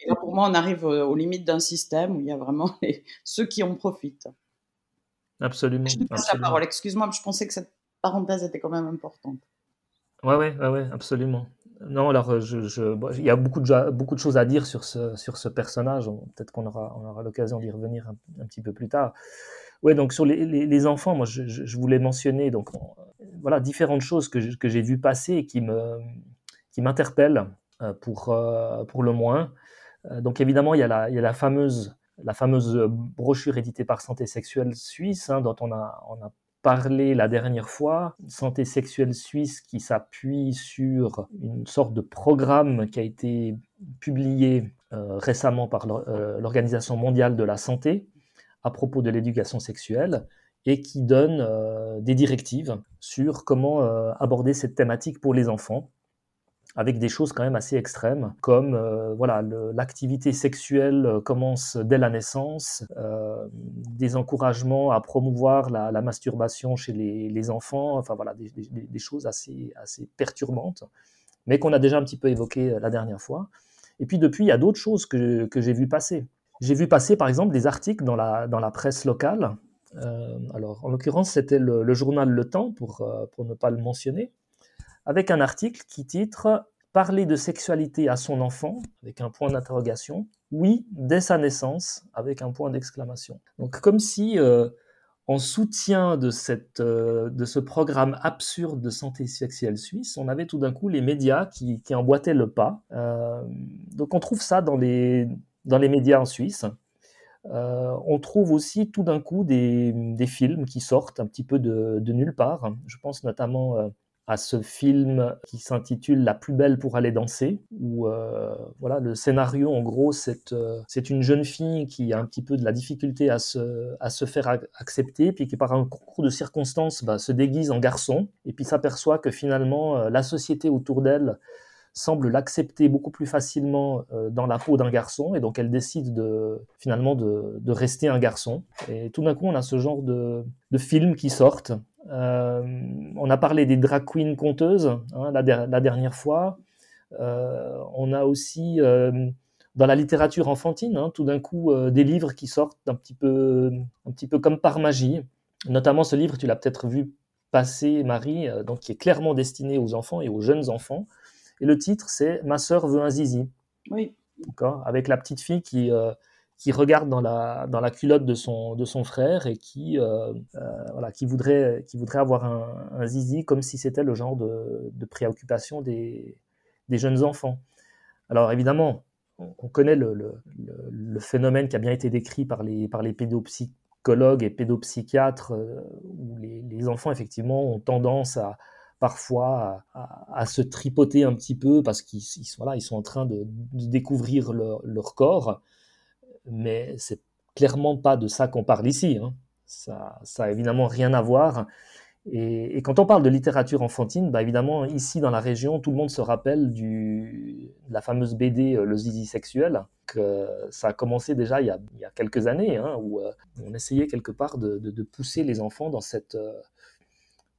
Et là, pour moi, on arrive aux limites d'un système où il y a vraiment ceux qui en profitent. Absolument. Je te passe la parole. Excuse-moi, je pensais que cette parenthèse était quand même importante. Ouais, ouais, ouais, ouais absolument. Non, alors je, il y a beaucoup de, beaucoup de choses à dire sur ce, sur ce personnage. Peut-être qu'on aura, on aura l'occasion d'y revenir un, petit peu plus tard. Ouais, donc sur les, les, enfants, moi je, je, voulais mentionner donc voilà différentes choses que j'ai vues passer et qui me qui m'interpellent euh, pour euh, pour le moins. Euh, donc évidemment, il y a la, fameuse, fameuse brochure éditée par Santé Sexuelle Suisse, hein, dont on a, parlé la dernière fois. Santé Sexuelle Suisse qui s'appuie sur une sorte de programme qui a été publié euh, récemment par euh, l'Organisation mondiale de la santé à propos de l'éducation sexuelle et qui donne des directives sur comment aborder cette thématique pour les enfants avec des choses quand même assez extrêmes, comme euh, voilà l'activité sexuelle euh, commence dès la naissance, euh, des encouragements à promouvoir la, masturbation chez les, enfants, enfin voilà des, choses assez assez perturbantes, mais qu'on a déjà un petit peu évoqué la dernière fois. Et puis depuis, il y a d'autres choses que, que j'ai vu passer. J'ai vu passer par exemple des articles dans la, dans la presse locale. alors en l'occurrence, c'était le, le, journal Le Temps, pour, pour ne pas le mentionner, avec un article qui titre Parler de sexualité à son enfant, avec un point d'interrogation, oui, dès sa naissance, avec un point d'exclamation. Donc comme si, euh, en soutien de, cette, euh, de ce programme absurde de santé sexuelle suisse, on avait tout d'un coup les médias qui, emboîtaient le pas. Euh, donc on trouve ça dans les, dans les médias en Suisse. on trouve aussi tout d'un coup des, films qui sortent un petit peu de nulle part. Je pense notamment à ce film qui s'intitule La plus belle pour aller danser, où euh, voilà le scénario en gros c'est euh, c'est une jeune fille qui a un petit peu de la difficulté à se, à se faire accepter, puis qui par un concours de circonstances bah, se déguise en garçon, et puis s'aperçoit que finalement euh, la société autour d'elle semble l'accepter beaucoup plus facilement dans la peau d'un garçon, et donc elle décide de, finalement de, de rester un garçon. Et tout d'un coup, on a ce genre de, de films qui sortent, euh, on a parlé des drag queens conteuses hein, la, dernière fois. Euh, on a aussi euh, dans la littérature enfantine, hein, tout d'un coup, des livres qui sortent un petit, peu, un petit peu comme par magie. Notamment ce livre, tu l'as peut-être vu passer, Marie, donc qui est clairement destiné aux enfants et aux jeunes enfants, Et le titre, c'est Ma sœur veut un zizi. Oui. Avec la petite fille qui, qui regarde dans la, dans la culotte de son, de son frère et qui, euh, voilà, qui, voudrait, qui voudrait avoir un, zizi comme si c'était le genre de, de préoccupation des, des, jeunes enfants. Alors évidemment, on, connaît le, le, le, phénomène qui a bien été décrit par les, par les pédopsychologues et pédopsychiatres, où les, enfants effectivement ont tendance à, parfois à, se tripoter un petit peu parce qu'ils voilà, ils sont en train de, découvrir leur, corps. Mais c'est clairement pas de ça qu'on parle ici. Hein. Ça, ça a évidemment rien à voir. Et, quand on parle de littérature enfantine, bah évidemment, ici dans la région, tout le monde se rappelle du, de la fameuse BD euh, Le Zizi sexuel, que ça a commencé déjà il y a, quelques années, hein, où euh, on essayait quelque part de, de, pousser les enfants dans cette, euh,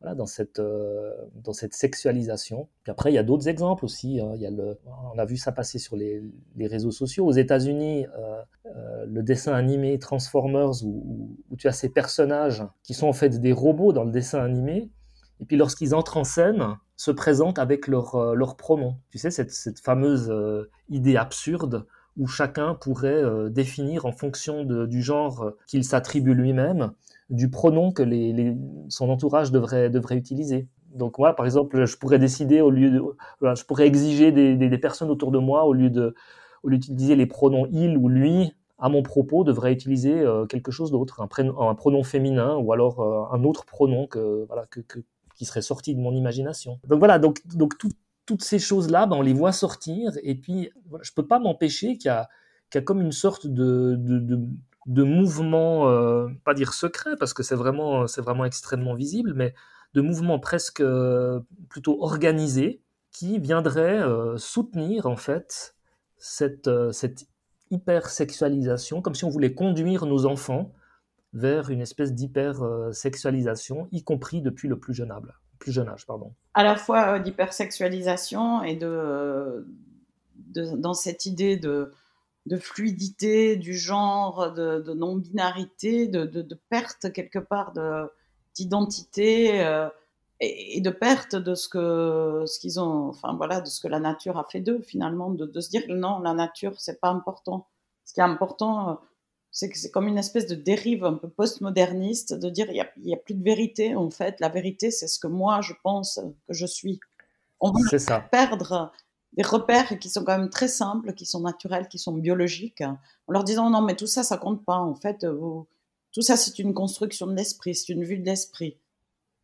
voilà, dans, cette, euh, dans cette sexualisation. Puis après, il y a d'autres exemples aussi. Hein. Il y a le, on a vu ça passer sur les, les réseaux sociaux. Aux États-Unis, euh, euh, le dessin animé Transformers, où, où, tu as ces personnages qui sont en fait des robots dans le dessin animé, et puis lorsqu'ils entrent en scène, se présentent avec leurs leur pronoms. Tu sais, cette, cette fameuse idée absurde où chacun pourrait définir en fonction de, du genre qu'il s'attribue lui-même du pronom que les, son entourage devrait, devrait utiliser. Donc moi, par exemple, je pourrais décider au lieu de, je pourrais exiger des, des, personnes autour de moi au lieu de, au lieu d'utiliser les pronoms il ou lui à mon propos, devrait utiliser euh, quelque chose d'autre, un, un, pronom féminin ou alors euh, un autre pronom que, voilà, que, que, qui serait sorti de mon imagination. Donc voilà, donc, donc toutes ces choses-là, ben, on les voit sortir et puis voilà, je peux pas m'empêcher qu'il y, qu y a, comme une sorte de, de, de de mouvements, euh, pas dire secrets, parce que c'est vraiment, c'est vraiment extrêmement visible, mais de mouvements presque euh, plutôt organisés qui viendraient euh, soutenir en fait cette, cette hypersexualisation, comme si on voulait conduire nos enfants vers une espèce d'hypersexualisation, y compris depuis le plus jeune âge. Plus jeune âge pardon. À la fois d'hypersexualisation et de, dans cette idée de, de fluidité du genre, de, non-binarité, de, perte quelque part d'identité euh, et, de perte de ce que ce qu'ils ont, enfin voilà, de ce que la nature a fait d'eux finalement, de, se dire non, la nature c'est pas important. Ce qui est important, euh, c'est que c'est comme une espèce de dérive un peu postmoderniste de dire il n'y a, a, plus de vérité en fait. La vérité c'est ce que moi je pense que je suis. On ça. perdre des repères qui sont quand même très simples, qui sont naturels, qui sont biologiques, en leur disant non, mais tout ça, ça compte pas. En fait, tout ça, c'est une construction de l'esprit, c'est une vue de l'esprit.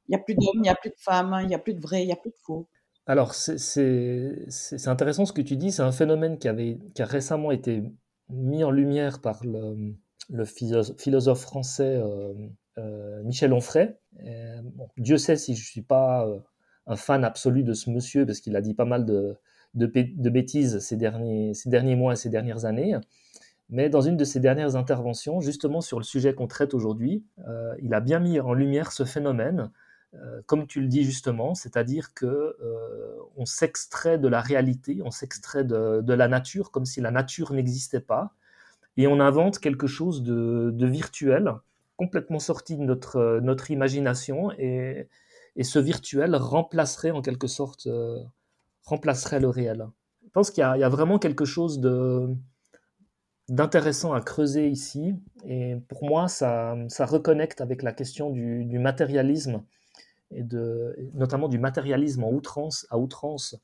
Il n'y a plus d'hommes, il n'y a plus de femmes, il n'y a plus de vrai, il n'y a plus de faux. Alors, c'est intéressant ce que tu dis. C'est un phénomène qui, avait, qui a récemment été mis en lumière par le, le philosophe, français euh, euh, Michel Onfray. Dieu sait si je ne suis pas euh, un fan absolu de ce monsieur, parce qu'il a dit pas mal de, de, bêtises ces derniers, ces derniers mois et ces dernières années. Mais dans une de ses dernières interventions, justement sur le sujet qu'on traite aujourd'hui, euh, il a bien mis en lumière ce phénomène, euh, comme tu le dis justement, c'est-à-dire que euh, on s'extrait de la réalité, on s'extrait de, la nature, comme si la nature n'existait pas, et on invente quelque chose de, virtuel, complètement sorti de notre, notre imagination, et, et ce virtuel remplacerait en quelque sorte remplacerait le réel. Je pense qu'il y, a vraiment quelque chose d'intéressant à creuser ici. Et pour moi, ça, ça reconnecte avec la question du, matérialisme, et notamment du matérialisme en outrance, à outrance,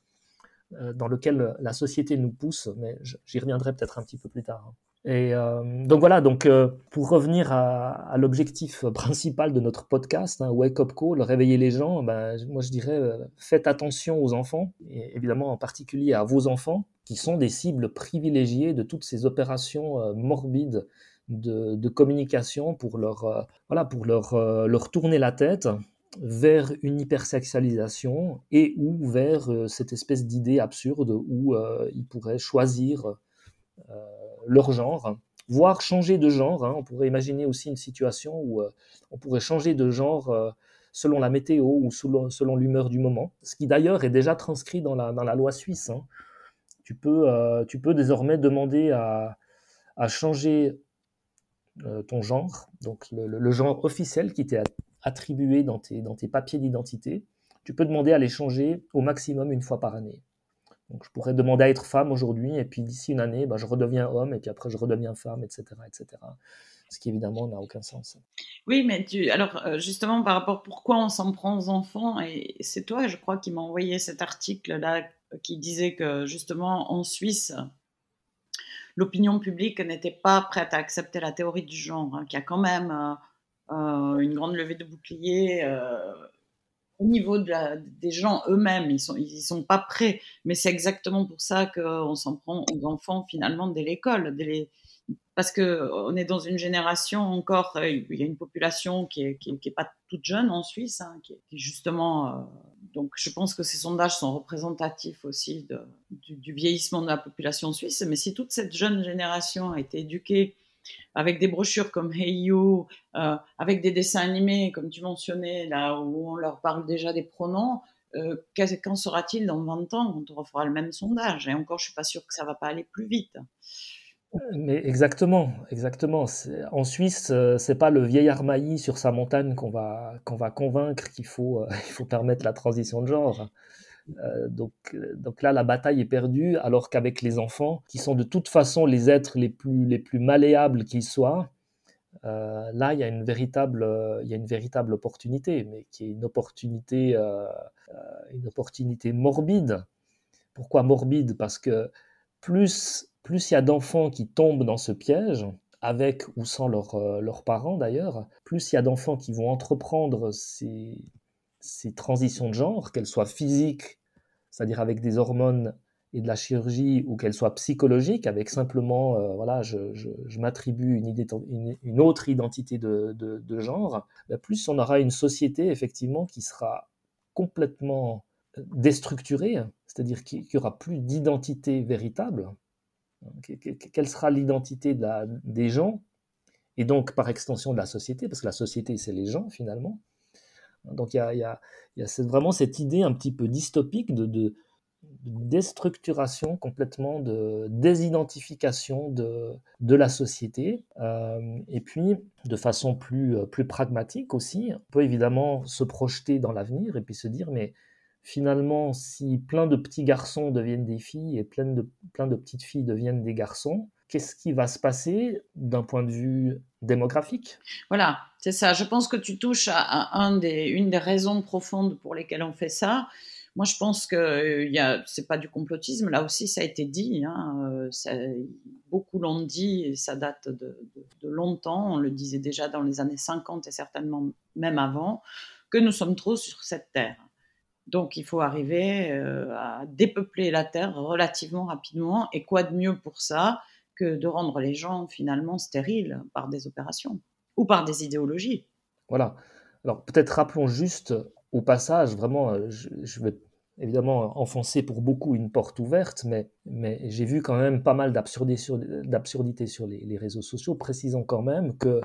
euh, dans lequel la société nous pousse, mais j'y reviendrai peut-être un petit peu plus tard. Et euh, donc voilà, donc euh, pour revenir à, l'objectif principal de notre podcast, hein, Wake Up Call, réveiller les gens, ben, moi je dirais euh, faites attention aux enfants, et évidemment en particulier à vos enfants, qui sont des cibles privilégiées de toutes ces opérations morbides de, communication pour leur, voilà, pour leur, leur tourner la tête vers une hypersexualisation et ou vers cette espèce d'idée absurde où ils pourraient choisir leur genre, voire changer de genre. Hein. On pourrait imaginer aussi une situation où euh, on pourrait changer de genre euh, selon la météo ou selon, l'humeur du moment, ce qui d'ailleurs est déjà transcrit dans la, loi suisse. Hein. Tu, peux, euh, tu peux désormais demander à, changer ton genre, donc le, genre officiel qui t'est attribué dans tes papiers d'identité. Tu peux demander à les changer au maximum une fois par année. Donc je pourrais demander à être femme aujourd'hui, et puis d'ici une année, ben, je redeviens homme, et puis après je redeviens femme, etc. etc. Ce qui évidemment n'a aucun sens. Oui, mais tu, alors euh, justement par rapport à pourquoi on s'en prend aux enfants, et c'est toi, je crois, qui m'a envoyé cet article-là qui disait que justement en Suisse, l'opinion publique n'était pas prête à accepter la théorie du genre, hein, qu'il y a quand même euh, euh, une grande levée de bouclier au niveau des gens eux-mêmes, ils sont, ils sont pas prêts. Mais c'est exactement pour ça qu'on s'en prend aux enfants finalement dès l'école, parce que on est dans une génération encore, euh, il y a une population qui est, qui, pas toute jeune en Suisse, hein, qui, est, justement. Euh, donc, je pense que ces sondages sont représentatifs aussi de, du, vieillissement de la population suisse. Mais si toute cette jeune génération a été éduquée avec des brochures comme Hey You, euh, avec des dessins animés, comme tu mentionnais, là où on leur parle déjà des pronoms, euh, qu'en sera-t-il dans 20 ans quand on refera le même sondage? Et encore, je suis pas sûre que ça va pas aller plus vite. Mais exactement, exactement. En Suisse, euh, c'est pas le vieillard mailly sur sa montagne qu'on va, qu'on va convaincre qu'il faut, faut permettre la transition de genre. Euh, donc, euh, donc là, la bataille est perdue, alors qu'avec les enfants, qui sont de toute façon les êtres les plus, les plus malléables qu'ils soient, euh, là, il y, a une véritable, il y a une véritable opportunité, mais qui est une opportunité, une opportunité morbide. Pourquoi morbide? Parce que plus plus il y a d'enfants qui tombent dans ce piège, avec ou sans leurs parents d'ailleurs, plus il y a d'enfants qui vont entreprendre ces, ces transitions de genre, qu'elles soient physiques, c'est-à-dire avec des hormones et de la chirurgie, ou qu'elles soient psychologiques, avec simplement, euh, voilà, je, m'attribue une, autre identité de, genre, bah, plus on aura une société, effectivement, qui sera complètement euh, déstructurée, c'est-à-dire qu'il n'y aura plus d'identité véritable. Quelle sera l'identité des gens, et donc par extension de la société, parce que la société, c'est les gens, finalement. Donc il y a, vraiment cette idée un petit peu dystopique de, déstructuration complètement, de désidentification de, la société. Euh, et puis, de façon plus, plus pragmatique aussi, on peut évidemment se projeter dans l'avenir et puis se dire, mais finalement, si plein de petits garçons deviennent des filles et plein de, plein de petites filles deviennent des garçons, qu'est-ce qui va se passer d'un point de vue Voilà, c'est ça. Je pense que tu touches à, une des raisons profondes pour lesquelles on fait ça. Moi, je pense que euh, ce n'est pas du complotisme. Là aussi, ça a été dit. Hein, euh, beaucoup l'ont dit et ça date de, longtemps. On le disait déjà dans les années 50 et certainement même avant, que nous sommes trop sur cette terre. Donc, il faut arriver euh, à dépeupler la terre relativement rapidement. Et quoi de mieux pour ça de rendre les gens finalement stériles par des opérations ou par des idéologies. Voilà. Alors peut-être rappelons juste au passage, vraiment, euh, je, vais évidemment enfoncer pour beaucoup une porte ouverte, mais, mais j'ai vu quand même pas mal d'absurdités sur, les, réseaux sociaux, précisant quand même que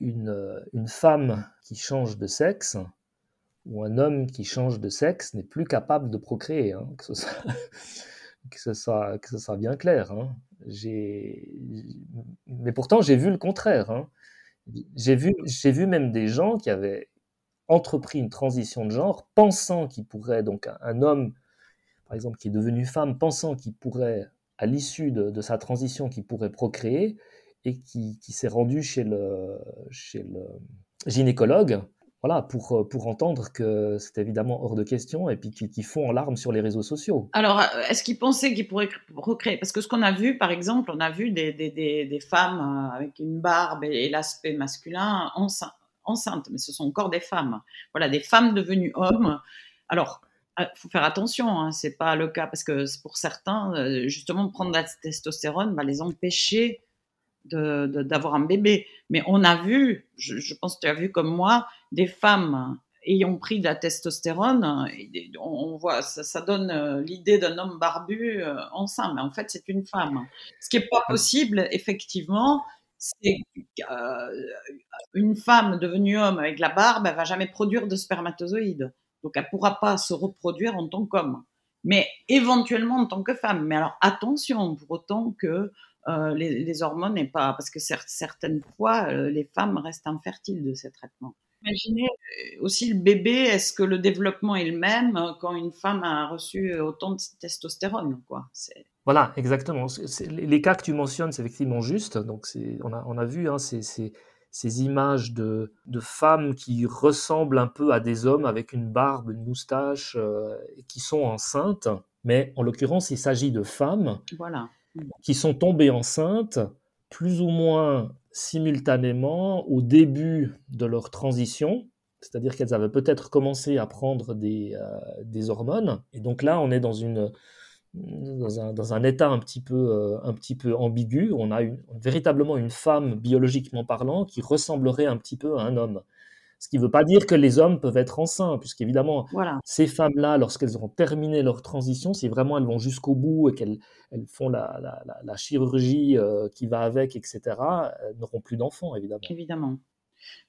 une, une femme qui change de sexe ou un homme qui change de sexe n'est plus capable de procréer, hein, que, ce soit, que, que soit bien clair. Hein mais pourtant j'ai vu le contraire. Hein. J'ai vu, vu même des gens qui avaient entrepris une transition de genre, pensant qu'il pourrait donc un, homme, par exemple, qui est devenu femme, pensant qu'il pourrait, à l'issue de, sa transition, qu'il pourrait procréer, et qui, s'est rendu chez le gynécologue voilà, pour, euh, pour entendre que c'est évidemment hors de question et puis qui, font en larmes sur les réseaux sociaux. Alors, euh, est-ce qu'ils pensaient qu'ils pourraient recréer Parce que ce qu'on a vu, par exemple, on a vu des, des, des, femmes euh, avec une barbe et, l'aspect masculin enceintes, mais ce sont encore des femmes. Voilà, des femmes devenues hommes. Alors, il faut faire attention, hein, c'est pas le cas parce que pour certains, justement, prendre la testostérone va les empêcher d'avoir un bébé. Mais on a vu, je, pense que tu as vu comme moi, des femmes ayant pris de la testostérone, on, voit, ça, donne euh, l'idée d'un homme barbu euh, enceint, mais en fait c'est une femme. Ce qui n'est pas possible, effectivement, c'est euh, une femme devenue homme avec la barbe, elle va jamais produire de spermatozoïdes, donc elle pourra pas se reproduire en tant qu'homme, mais éventuellement en tant que femme. Mais alors attention, pour autant que euh, les, hormones et pas parce que certaines fois euh, les femmes restent infertiles de ces traitements. Imaginez euh, aussi le bébé, est-ce que le développement est le même quand une femme a reçu autant de testostérone quoi? Voilà, exactement. Les cas que tu mentionnes, c'est effectivement juste. Donc, on a, on a vu hein, ces, ces, images de, de, femmes qui ressemblent un peu à des hommes avec une barbe, une moustache, euh, qui sont enceintes. Mais en l'occurrence, il s'agit de femmes voilà. Qui sont tombées enceintes plus ou moins simultanément au début de leur transition, c'est-à-dire qu'elles avaient peut-être commencé à prendre des, euh, des, hormones. Et donc là, on est dans, une, dans, un, dans un état un petit, peu, euh, un petit peu ambigu. On a véritablement une femme, biologiquement parlant, qui ressemblerait un petit peu à un homme. Ce qui ne veut pas dire que les hommes peuvent être enceints, puisqu'évidemment, voilà. ces femmes-là, lorsqu'elles auront terminé leur transition, si vraiment elles vont jusqu'au bout et qu'elles elles font la, la, la, chirurgie euh, qui va avec, etc., elles n'auront plus d'enfants, évidemment. Évidemment.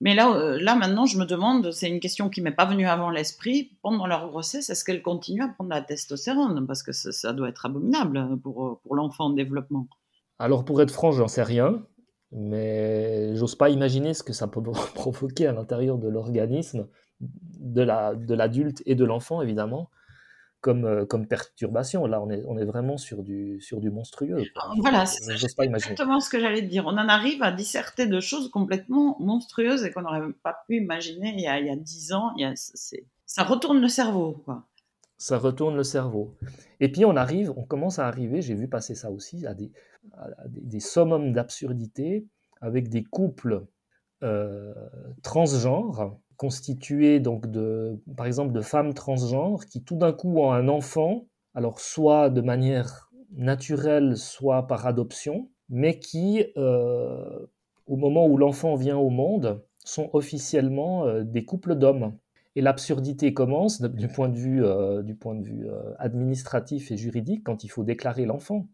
Mais là, euh, là, maintenant, je me demande, c'est une question qui m'est pas venue avant l'esprit, pendant leur grossesse, est-ce qu'elles continuent à prendre la testostérone? Parce que ça, ça, doit être abominable pour, pour l'enfant en développement. Alors, pour être franc, j'en sais rien mais j'ose pas imaginer ce que ça peut provoquer à l'intérieur de l'organisme de l'adulte la, de et de l'enfant, évidemment, comme, euh, comme perturbation. Là, on est, on est vraiment sur du, sur du monstrueux. Voilà, c'est exactement ce que j'allais te dire. On en arrive à disserter de choses complètement monstrueuses et qu'on n'aurait pas pu imaginer il y a, il y a 10 ans. Il y a, ça retourne le cerveau, quoi ça retourne le cerveau. Et puis on arrive, on commence à arriver, j'ai vu passer ça aussi, à des, summums d'absurdité avec des couples euh, transgenres constitués donc par exemple, de femmes transgenres qui tout d'un coup ont un enfant, alors soit de manière naturelle, soit par adoption, mais qui, euh, au moment où l'enfant vient au monde, sont officiellement euh, des couples d'hommes. Et l'absurdité commence du point de vue, euh, euh, administratif et juridique quand il faut déclarer l'enfant.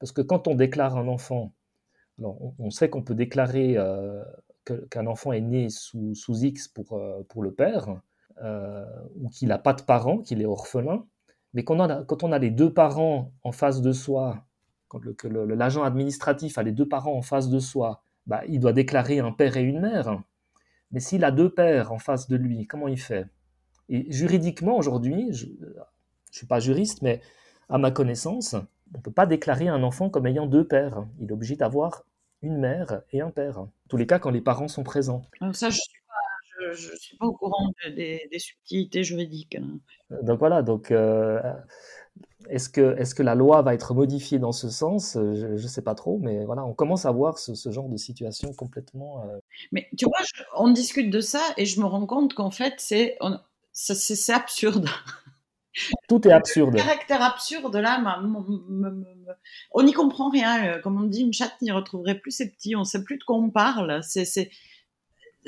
Parce que quand on déclare un enfant, on, sait qu'on peut déclarer euh, qu'un enfant est né sous, sous X pour, pour le père, ou qu'il n'a pas de parents, qu'il est orphelin. Mais quand on, a, quand on a les deux parents en face de soi, quand l'agent administratif a les deux parents en face de soi, bah, il doit déclarer un père et une mère. Mais s'il a deux pères en face de lui, comment il fait? Et juridiquement, aujourd'hui, je ne suis pas juriste, mais à ma connaissance, on ne peut pas déclarer un enfant comme ayant deux pères. Il est obligé d'avoir une mère et un père. En tous les cas, quand les parents sont présents. ça, je ne suis, suis, pas au courant des, subtilités juridiques. Hein. Donc voilà, donc euh, est-ce que, est que la loi va être modifiée dans ce sens? Je ne sais pas trop, mais voilà, on commence à voir ce, genre de situation complètement. Euh, mais tu vois, on discute de ça et je me rends compte qu'en fait, c'est absurde. Tout est absurde. Le caractère absurde, là, on n'y comprend rien. Euh, comme on dit, une chatte n'y retrouverait plus ses petits. On ne sait plus de quoi on parle. C'est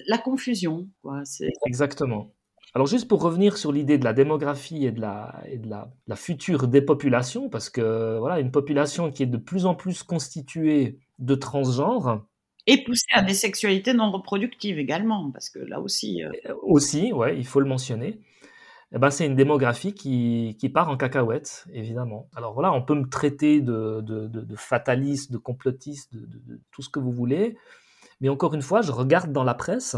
la confusion. Quoi. Exactement. Alors juste pour revenir sur l'idée de la démographie et de la, et de la, la, future dépopulation, parce que voilà, une population qui est de plus en plus constituée de transgenres. Et poussée à des sexualités non reproductives également, parce que là aussi... Euh, euh, aussi, ouais, il faut le mentionner. Eh ben, c'est une démographie qui, qui, part en cacahuète, évidemment. Alors voilà, on peut me traiter de, de, de, de fataliste, de complotiste, de, tout ce que vous voulez, mais encore une fois, je regarde dans la presse,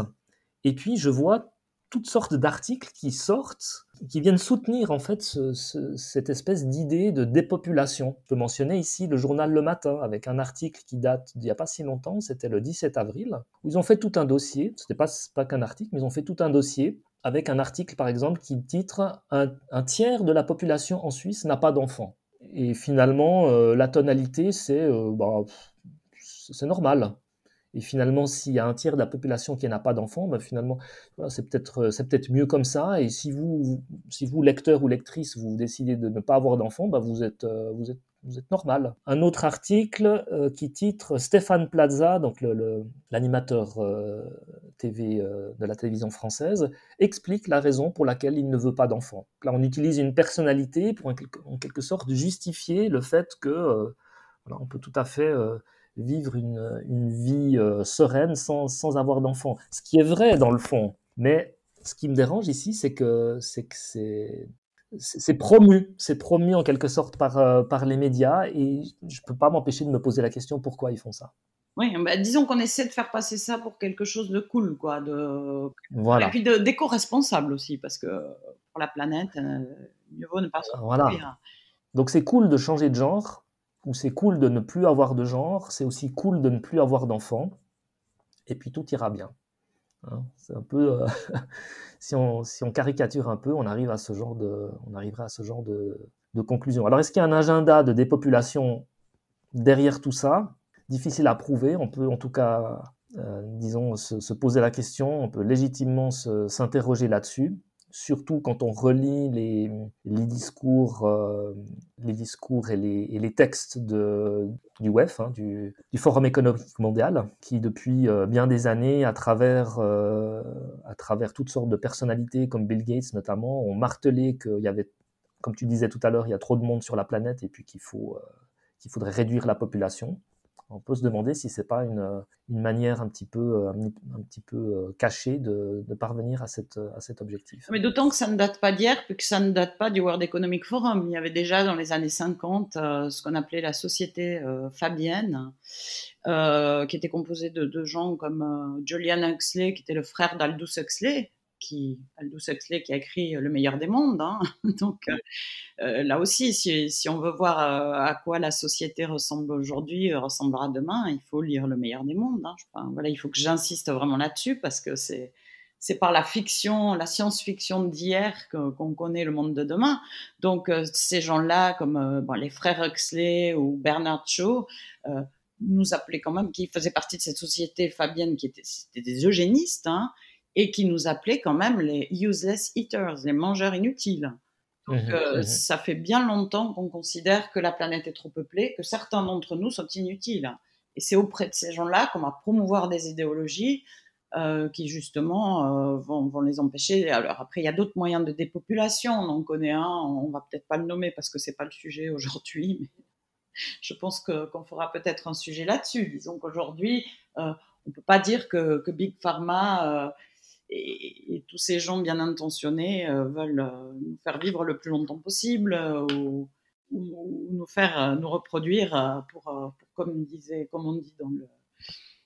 et puis je vois toutes sortes d'articles qui sortent, qui viennent soutenir en fait cette espèce d'idée de dépopulation. Je peux mentionner ici le journal Le Matin avec un article qui date d'il n'y a pas si longtemps, c'était le 17 avril, où ils ont fait tout un dossier, ce n'était pas, qu'un article, mais ils ont fait tout un dossier avec un article par exemple qui titre un, tiers de la population en Suisse n'a pas d'enfants. Et finalement, euh, la tonalité, c'est euh, bah, c'est normal. Et finalement, s'il y a un tiers de la population qui n'a pas d'enfants, ben finalement, c'est peut-être euh, c'est peut-être mieux comme ça. Et si vous, si vous lecteur ou lectrice, vous décidez de ne pas avoir d'enfants, ben vous êtes euh, vous êtes vous êtes normal. Un autre article euh, qui titre Stéphane Plaza, donc l'animateur TV de la télévision française, explique la raison pour laquelle il ne veut pas d'enfants. Là, on utilise une personnalité pour en quelque, sorte justifier le fait que voilà, on peut tout à fait vivre une, une vie euh, sereine sans, sans avoir d'enfant. Ce qui est vrai dans le fond. Mais ce qui me dérange ici, c'est que c'est que c'est c'est promu, c'est promu en quelque sorte par, euh, par les médias et je peux pas m'empêcher de me poser la question pourquoi ils font ça? Oui, bah, disons qu'on essaie de faire passer ça pour quelque chose de cool, quoi. De... Voilà. Et puis d'éco-responsable aussi, parce que pour la planète, euh, mieux vaut ne pas se Voilà. Donc c'est cool de changer de genre, ou c'est cool de ne plus avoir de genre, c'est aussi cool de ne plus avoir d'enfants, et puis tout ira bien. Hein. c'est un peu, euh, si, on, si, on, caricature un peu, on arrive à ce genre de, on arrivera à ce genre de, de conclusion. Alors est-ce qu'il y a un agenda de dépopulation derrière tout ça? Difficile à prouver. On peut en tout cas, euh, disons, se, se, poser la question. On peut légitimement s'interroger là-dessus surtout quand on relit les, discours, euh, les discours et les, textes du WEF, hein, du, Forum économique mondial, qui depuis euh, bien des années, à travers, euh, à travers toutes sortes de personnalités, comme Bill Gates notamment, ont martelé qu'il y avait, comme tu disais tout à l'heure, il y a trop de monde sur la planète et puis qu'il faudrait réduire la population on peut se demander si c'est pas une, une, manière un petit peu, un, un petit peu euh, cachée de, de, parvenir à, cette, à cet objectif. Mais d'autant que ça ne date pas d'hier, puisque ça ne date pas du World Economic Forum. Il y avait déjà dans les années 50 euh, ce qu'on appelait la société euh, fabienne, euh, qui était composée de, de gens comme euh, Julian Huxley, qui était le frère d'Aldous Huxley, qui Aldous Huxley qui a écrit Le meilleur des mondes. Hein. Donc euh, euh, là aussi, si, si, on veut voir euh, à quoi la société ressemble aujourd'hui, euh, ressemblera demain, il faut lire Le meilleur des mondes. Hein. Enfin, voilà, il faut que j'insiste vraiment là-dessus parce que c'est c'est par la fiction, la science-fiction d'hier qu'on connaît le monde de demain. Donc euh, ces gens-là, comme bon, les frères Huxley ou Bernard Shaw, nous appelaient quand même, qui faisaient partie de cette société fabienne qui était, des eugénistes, hein, et qui nous appelaient quand même les useless eaters, les mangeurs inutiles. Donc, mmh, euh, mmh. ça fait bien longtemps qu'on considère que la planète est trop peuplée, que certains d'entre nous sont inutiles. Et c'est auprès de ces gens-là qu'on va promouvoir des idéologies euh, qui, justement, euh, vont, vont, les empêcher. Alors, après, il y a d'autres moyens de dépopulation. On en connaît un, on va peut-être pas le nommer parce que c'est pas le sujet aujourd'hui, mais je pense qu'on fera peut-être un sujet là-dessus. Disons qu'aujourd'hui, euh, on peut pas dire que, que Big Pharma et, tous ces gens bien intentionnés euh, veulent euh, nous faire vivre le plus longtemps possible euh, ou, ou, nous faire nous reproduire pour, comme disait comme on dit dans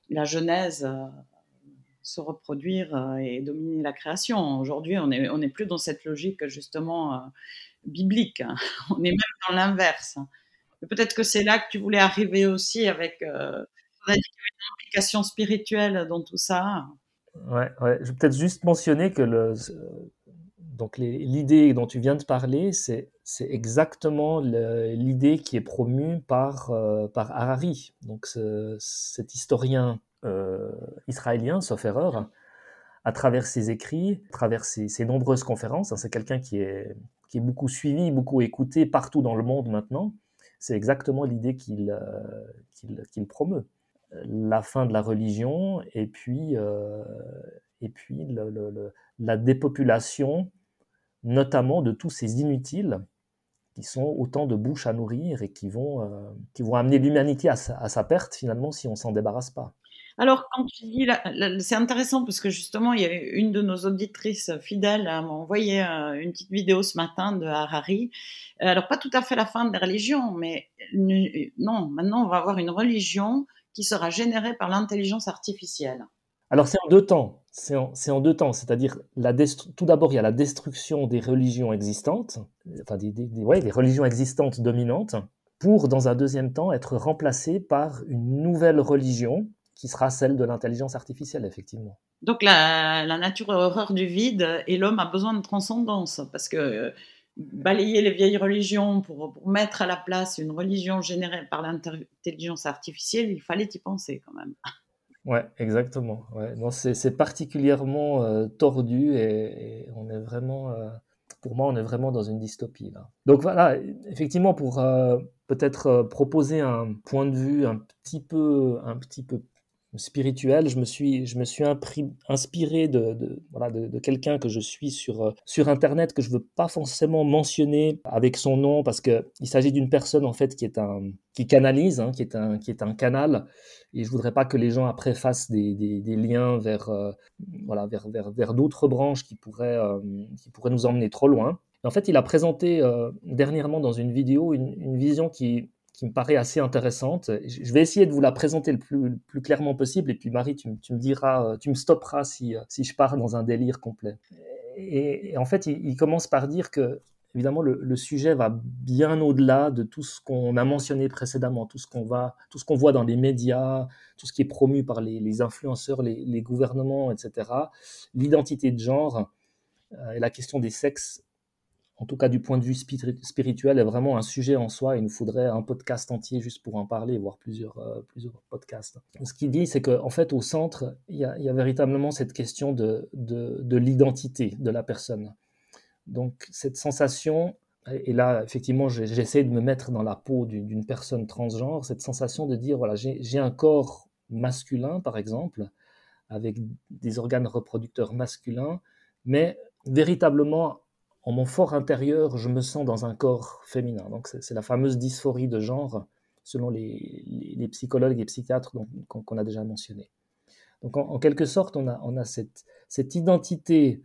la Genèse se reproduire et dominer la création. Aujourd'hui, on n'est on est plus dans cette logique justement biblique. On est même dans l'inverse. Peut-être que c'est là que tu voulais arriver aussi avec une implication spirituelle dans tout ça. Ouais. Je vais peut-être juste mentionner que le, donc l'idée dont tu viens de parler, c'est exactement l'idée qui est promue par, euh, par Harari, donc ce, cet historien euh, israélien, sauf erreur, à travers ses écrits, à travers ses, ses nombreuses conférences. Hein, c'est quelqu'un qui est, qui est beaucoup suivi, beaucoup écouté partout dans le monde maintenant. C'est exactement l'idée qu'il euh, qu'il qu'il promeut la fin de la religion et puis, euh, et puis la dépopulation, notamment de tous ces inutiles qui sont autant de bouches à nourrir et qui vont, euh, qui vont amener l'humanité à, à, sa perte finalement si on s'en débarrasse pas. Alors, quand tu dis, c'est intéressant parce que justement, il y a une de nos auditrices fidèles m'a envoyé euh, une petite vidéo ce matin de Harari. Alors, pas tout à fait la fin des religions, mais non, maintenant, on va avoir une religion qui sera généré par l'intelligence artificielle Alors c'est en deux temps. C'est en, en, deux temps, c'est-à-dire tout d'abord il y a la destruction des religions existantes, enfin des, des, des, ouais, des religions existantes dominantes, pour dans un deuxième temps être remplacées par une nouvelle religion qui sera celle de l'intelligence artificielle, effectivement. Donc la, la nature horreur du vide et l'homme a besoin de transcendance parce que balayer les vieilles religions pour, pour, mettre à la place une religion générée par l'intelligence artificielle, il fallait y penser quand même. Ouais, exactement. Ouais. Non, c'est particulièrement euh, tordu et, on est vraiment, euh, pour moi, on est vraiment dans une dystopie là. Donc voilà, effectivement, pour euh, peut-être proposer un point de vue un petit peu, un petit peu spirituel, je me suis, je me suis inspiré de, voilà, de, quelqu'un que je suis sur, euh, sur Internet, que je veux pas forcément mentionner avec son nom, parce qu'il s'agit d'une personne en fait qui, est un, qui canalise, hein, qui, est un, qui est un canal, et je voudrais pas que les gens après fassent des, des, liens vers, euh, voilà, vers, vers, vers d'autres branches qui pourraient, euh, qui pourraient nous emmener trop loin. en fait, il a présenté dernièrement dans une vidéo une vision qui, me paraît assez intéressante. Je vais essayer de vous la présenter le plus, clairement possible, et puis Marie, tu, me diras, tu me stopperas si, si je pars dans un délire complet. Et, en fait, il, commence par dire que évidemment, le, sujet va bien au-delà de tout ce qu'on a mentionné précédemment, tout ce qu'on va, tout ce qu'on voit dans les médias, tout ce qui est promu par les, influenceurs, les, gouvernements, etc. L'identité de genre euh, et la question des sexes, en tout cas du point de vue spirituel, est vraiment un sujet en soi. Il nous faudrait un podcast entier juste pour en parler, voire plusieurs, euh, plusieurs podcasts. Ce qu'il dit, c'est qu'en fait, au centre, il y, a, véritablement cette question de, de l'identité de la personne donc cette sensation, et là effectivement j'essaie de me mettre dans la peau d'une personne transgenre, cette sensation de dire, voilà, j'ai un corps masculin par exemple, avec des organes reproducteurs masculins, mais véritablement en mon fort intérieur, je me sens dans un corps féminin. Donc c'est la fameuse dysphorie de genre, selon les, psychologues et psychiatres qu'on a déjà mentionné. Donc en, quelque sorte, on a, cette identité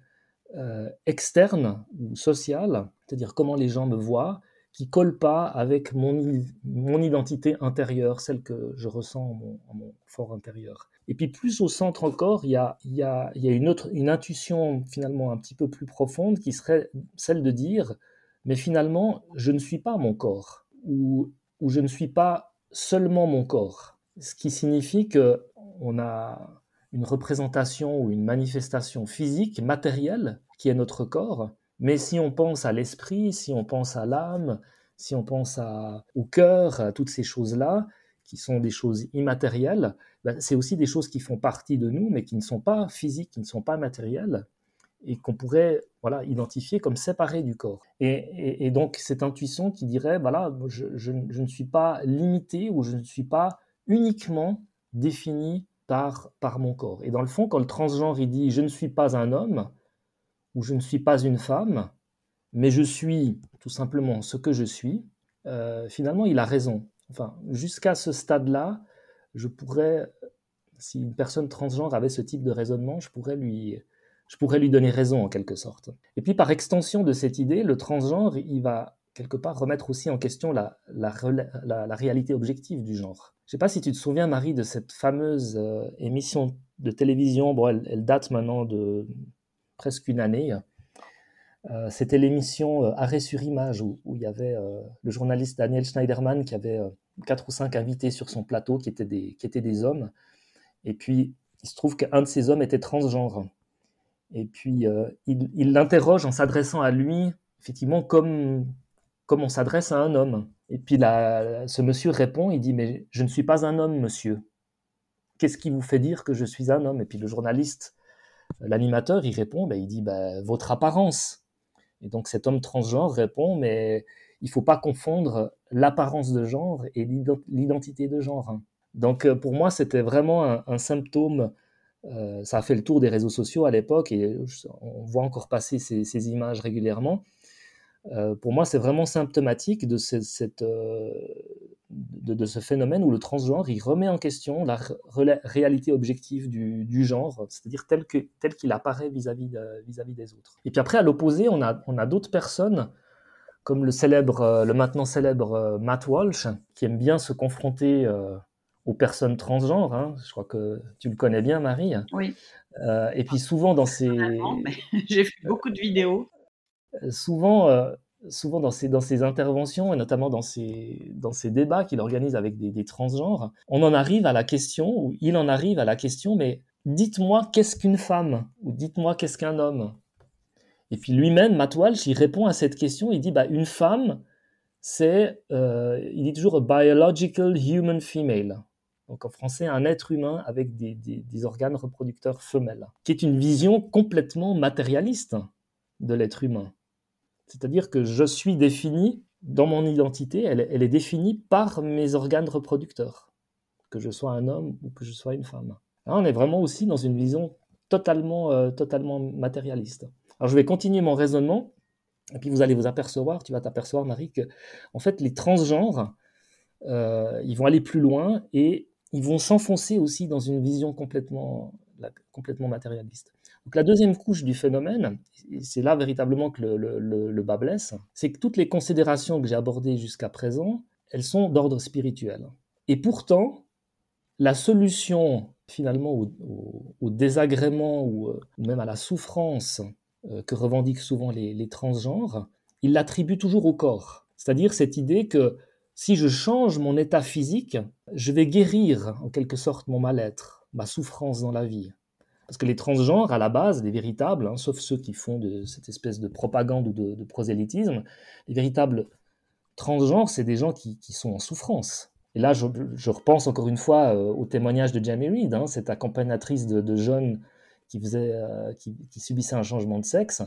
euh, externe ou sociale, c'est-à-dire comment les gens me voient, qui colle pas avec mon, mon identité intérieure, celle que je ressens en mon, fort intérieur. Et puis plus au centre encore, il y a, y a, y a une, autre, une intuition finalement un petit peu plus profonde qui serait celle de dire, mais finalement, je ne suis pas mon corps, ou, ou je ne suis pas seulement mon corps. Ce qui signifie que on a une représentation ou une manifestation physique, matérielle, qui est notre corps. Mais si on pense à l'esprit, si on pense à l'âme, si on pense au cœur, à toutes ces choses-là, qui sont des choses immatérielles, ben, c'est aussi des choses qui font partie de nous, mais qui ne sont pas physiques, qui ne sont pas matérielles, et qu'on pourrait voilà, identifier comme séparées du corps. Et, donc cette intuition qui dirait, voilà, je, je, ne suis pas limité ou je ne suis pas uniquement défini par, par mon corps. Et dans le fond, quand le transgenre dit je ne suis pas un homme ou je ne suis pas une femme, mais je suis tout simplement ce que je suis, euh, finalement il a raison. Enfin, jusqu'à ce stade-là, je pourrais, si une personne transgenre avait ce type de raisonnement, je pourrais lui, je pourrais lui donner raison en quelque sorte. Et puis par extension de cette idée, le transgenre, il va quelque part remettre aussi en question la réalité objective du genre. Je ne sais pas si tu te souviens, Marie, de cette fameuse euh, émission de télévision. Bon, elle, date maintenant de presque une année. Euh, c'était l'émission euh, Arrêt sur image où, il y avait le journaliste Daniel Schneiderman qui avait quatre ou cinq invités sur son plateau qui étaient des, qui étaient des hommes. Et puis, il se trouve qu'un de ces hommes était transgenre. Et puis, il l'interroge en s'adressant à lui, effectivement, comme, comme on s'adresse à un homme. Et puis là, ce monsieur répond, il dit, mais je ne suis pas un homme, monsieur. Qu'est-ce qui vous fait dire que je suis un homme? Et puis le journaliste, l'animateur, il répond, ben, il dit, ben, votre apparence. Et donc cet homme transgenre répond, mais il faut pas confondre l'apparence de genre et l'identité de genre. Donc euh, pour moi, c'était vraiment un, symptôme. Euh, ça a fait le tour des réseaux sociaux à l'époque et on voit encore passer ces images régulièrement. Euh, pour moi, c'est vraiment symptomatique de, cette, de, ce phénomène où le transgenre, il remet en question la réalité objective du, genre, c'est-à-dire tel qu'il tel apparaît vis-à-vis vis -vis des autres. Et puis après, à l'opposé, on a, on a d'autres personnes, comme le, célèbre, le maintenant célèbre Matt Walsh, qui aime bien se confronter aux personnes transgenres. Hein. Je crois que tu le connais bien, Marie. Oui. Euh, et puis souvent dans ces... J'ai fait beaucoup de vidéos. Euh, souvent, euh, souvent dans ces interventions et notamment dans ces débats qu'il organise avec des, transgenres, on en arrive à la question, ou il en arrive à la question, mais dites-moi qu'est-ce qu'une femme ou dites-moi qu'est-ce qu'un homme? Et puis lui-même, Matt Walsh, il répond à cette question, il dit bah, une femme, c'est, euh, il dit toujours a biological human female. Donc en français, un être humain avec des organes reproducteurs femelles, qui est une vision complètement matérialiste de l'être humain. C'est-à-dire que je suis défini dans mon identité, elle, est définie par mes organes reproducteurs, que je sois un homme ou que je sois une femme. on est vraiment aussi dans une vision totalement, euh, totalement matérialiste. Alors je vais continuer mon raisonnement, et puis vous allez vous apercevoir, tu vas t'apercevoir Marie, que en fait les transgenres, euh, ils vont aller plus loin et ils vont s'enfoncer aussi dans une vision complètement, complètement matérialiste. Donc la deuxième couche du phénomène, c'est là véritablement que le, bas blesse, c'est que toutes les considérations que j'ai abordées jusqu'à présent, elles sont d'ordre spirituel. Et pourtant, la solution finalement au, désagrément ou, même à la souffrance que revendiquent souvent les, les transgenres, ils l'attribuent toujours au corps. C'est-à-dire cette idée que si je change mon état physique, je vais guérir en quelque sorte mon mal-être, ma souffrance dans la vie. Parce que les transgenres, à la base, les véritables, hein, sauf ceux qui font de cette espèce de propagande ou de, prosélytisme, les véritables transgenres, c'est des gens qui, sont en souffrance. Et là, je, repense encore une fois euh, au témoignage de Jamie Reed, hein, cette accompagnatrice de, jeunes qui, faisait, euh, subissaient un changement de sexe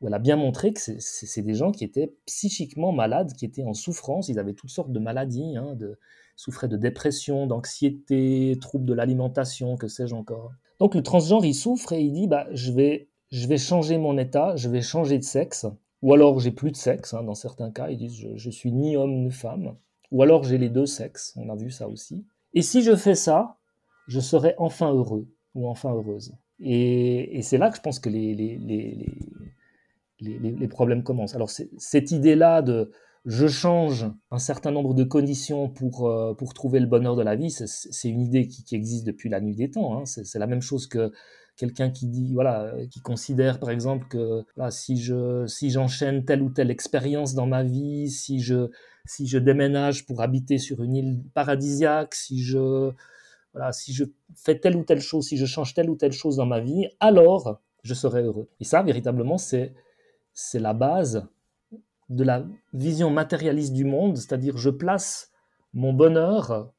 où elle a bien montré que c'est des gens qui étaient psychiquement malades, qui étaient en souffrance, ils avaient toutes sortes de maladies, hein, de, souffraient de dépression, d'anxiété, troubles de l'alimentation, que sais-je encore. Donc le transgenre, il souffre et il dit, bah, je, vais, je vais changer mon état, je vais changer de sexe, ou alors j'ai plus de sexe, hein, dans certains cas, ils disent, je, suis ni homme ni femme, ou alors j'ai les deux sexes, on a vu ça aussi. Et si je fais ça, je serai enfin heureux, ou enfin heureuse. Et, et c'est là que je pense que les, les, les les, problèmes commencent. Alors cette idée-là de je change un certain nombre de conditions pour, euh, pour trouver le bonheur de la vie, c'est une idée qui, existe depuis la nuit des temps. Hein. C'est la même chose que quelqu'un qui dit voilà qui considère par exemple que si je si j'enchaîne telle ou telle expérience dans ma vie si je si je déménage pour habiter sur une île paradisiaque si je voilà si je fais telle ou telle chose si je change telle ou telle chose dans ma vie alors je serai heureux et ça véritablement c'est c'est la base de la vision matérialiste du monde, c'est-à-dire je place mon bonheur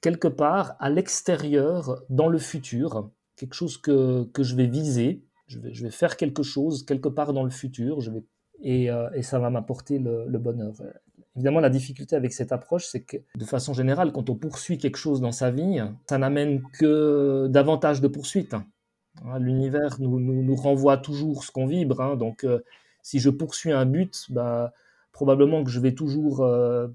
quelque part à l'extérieur, dans le futur, quelque chose que, je vais viser, je vais, je vais, faire quelque chose quelque part dans le futur, et, euh, et ça va m'apporter le, bonheur. Évidemment, la difficulté avec cette approche, c'est que de façon générale, quand on poursuit quelque chose dans sa vie, ça n'amène que davantage de poursuites. Hein, l'univers nous, nous, renvoie toujours ce qu'on vibre, hein, donc euh, si je poursuis un but, bah, probablement que je vais toujours euh,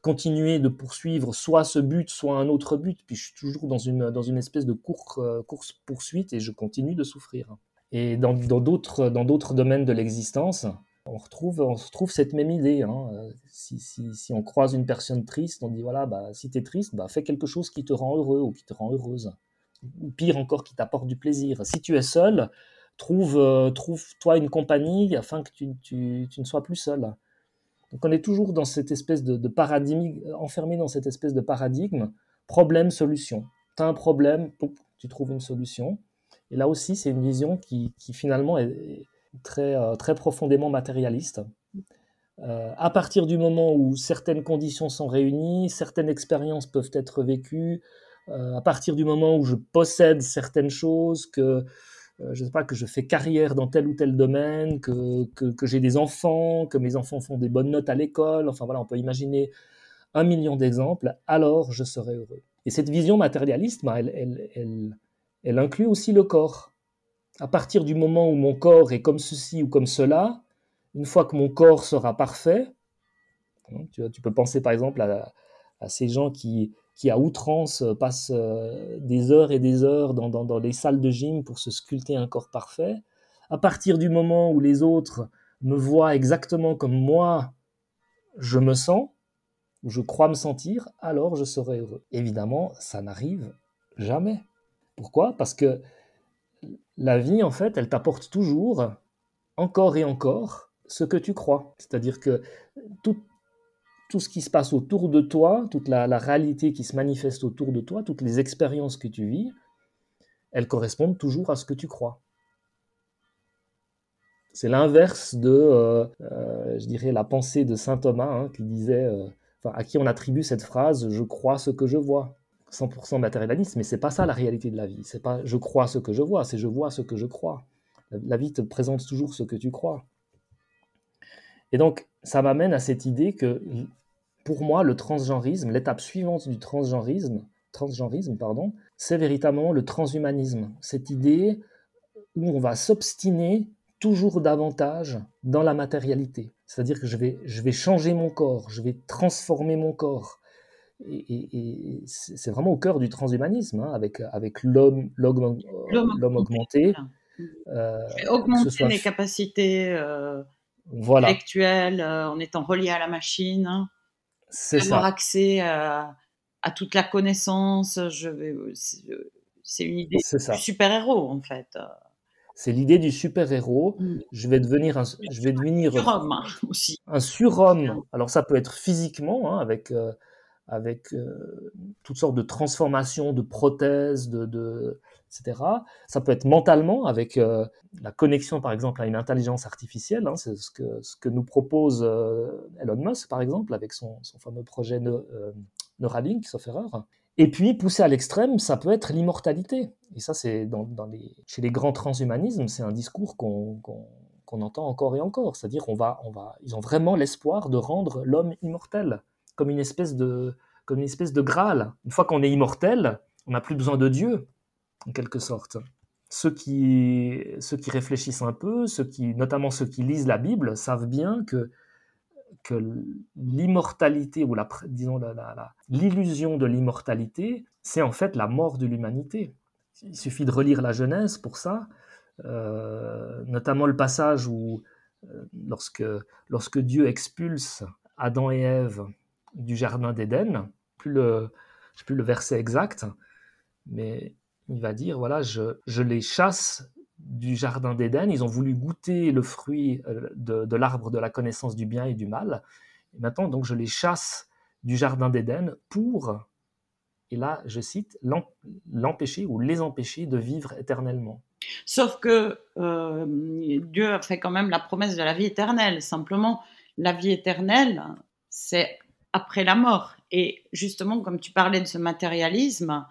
continuer de poursuivre soit ce but, soit un autre but. Puis je suis toujours dans une, espèce de euh, course-poursuite et je continue de souffrir. Et dans d'autres dans domaines de l'existence, on retrouve, on retrouve cette même idée. Hein. Si, si, si, on croise une personne triste, on dit voilà, bah, si tu es triste, bah, fais quelque chose qui te rend heureux ou qui te rend heureuse. Ou pire encore, qui t'apporte du plaisir. Si tu es seul, trouve, euh, trouve-toi une compagnie afin que tu, ne sois plus seul. Donc on est toujours dans cette espèce de, paradigme, enfermé dans cette espèce de paradigme, problème-solution. Tu as un problème, tu trouves une solution. Et là aussi, c'est une vision qui, finalement est très, euh, très profondément matérialiste. Euh, à partir du moment où certaines conditions sont réunies, certaines expériences peuvent être vécues, à partir du moment où je possède certaines choses, que euh, je ne sais pas, que je fais carrière dans tel ou tel domaine, que, que, j'ai des enfants, que mes enfants font des bonnes notes à l'école, enfin voilà, on peut imaginer un million d'exemples, alors je serai heureux. Et cette vision matérialiste, bah, elle, elle, elle, elle, inclut aussi le corps. À partir du moment où mon corps est comme ceci ou comme cela, une fois que mon corps sera parfait, hein, tu, tu peux penser par exemple à, à ces gens qui, qui à outrance euh, passe euh, des heures et des heures dans, dans, les salles de gym pour se sculpter un corps parfait, à partir du moment où les autres me voient exactement comme moi je me sens, ou je crois me sentir, alors je serai heureux. Évidemment, ça n'arrive jamais. Pourquoi? Parce que la vie, en fait, elle t'apporte toujours, encore et encore, ce que tu crois. C'est-à-dire que tout, tout ce qui se passe autour de toi, toute la, réalité qui se manifeste autour de toi, toutes les expériences que tu vis, elles correspondent toujours à ce que tu crois. C'est l'inverse de, euh, euh, je dirais, la pensée de saint Thomas hein, qui disait, euh, à qui on attribue cette phrase "Je crois ce que je vois". 100% matérialiste, mais c'est pas ça la réalité de la vie. C'est pas "Je crois ce que je vois", c'est "Je vois ce que je crois". La vie te présente toujours ce que tu crois. Et donc, ça m'amène à cette idée que pour moi, le transgenrisme, l'étape suivante du transgenrisme, transgenrisme pardon, c'est véritablement le transhumanisme. Cette idée où on va s'obstiner toujours davantage dans la matérialité. C'est-à-dire que je vais, je vais changer mon corps, je vais transformer mon corps. Et, c'est vraiment au cœur du transhumanisme, hein, avec, avec l'homme, augmenté. Euh, augmenter les capacités euh, intellectuelles euh, en étant relié à la machine. Avoir accès à, toute la connaissance. c'est une idée du super-héros, en fait. C'est l'idée du super-héros. Mm. Je vais devenir un, je vais devenir surhomme hein, aussi. Un surhomme. Alors ça peut être physiquement, hein, avec euh, avec euh, toutes sortes de transformations, de prothèses, de, etc. Ça peut être mentalement, avec euh, la connexion, par exemple, à une intelligence artificielle. Hein, c'est ce que ce que nous propose Elon Musk, par exemple, avec son, son fameux projet Neuralink, sauf erreur. Et puis, poussé à l'extrême, ça peut être l'immortalité. Et ça, c'est dans, les, chez les grands transhumanismes, c'est un discours qu'on entend encore et encore. C'est-à-dire, on va, on va, ils ont vraiment l'espoir de rendre l'homme immortel, comme une espèce de, comme une espèce de Graal. Une fois qu'on est immortel, on n'a plus besoin de Dieu, en quelque sorte. Ceux qui, ceux qui réfléchissent un peu, ceux qui, notamment ceux qui lisent la Bible, savent bien que que l'immortalité, ou la, disons l'illusion de l'immortalité, c'est en fait la mort de l'humanité. Il suffit de relire la Genèse pour ça, euh, notamment le passage où, euh, lorsque, lorsque Dieu expulse Adam et Ève du Jardin d'Éden, plus le, je sais plus le verset exact, mais il va dire, voilà, je, je les chasse du Jardin d'Éden, ils ont voulu goûter le fruit euh, de, l'arbre de la connaissance du bien et du mal. Et maintenant, donc, je les chasse du Jardin d'Éden pour, et là, je cite, l'empêcher ou les empêcher de vivre éternellement. Sauf que euh, Dieu a fait quand même la promesse de la vie éternelle. Simplement, la vie éternelle, c'est après la mort. Et justement, comme tu parlais de ce matérialisme,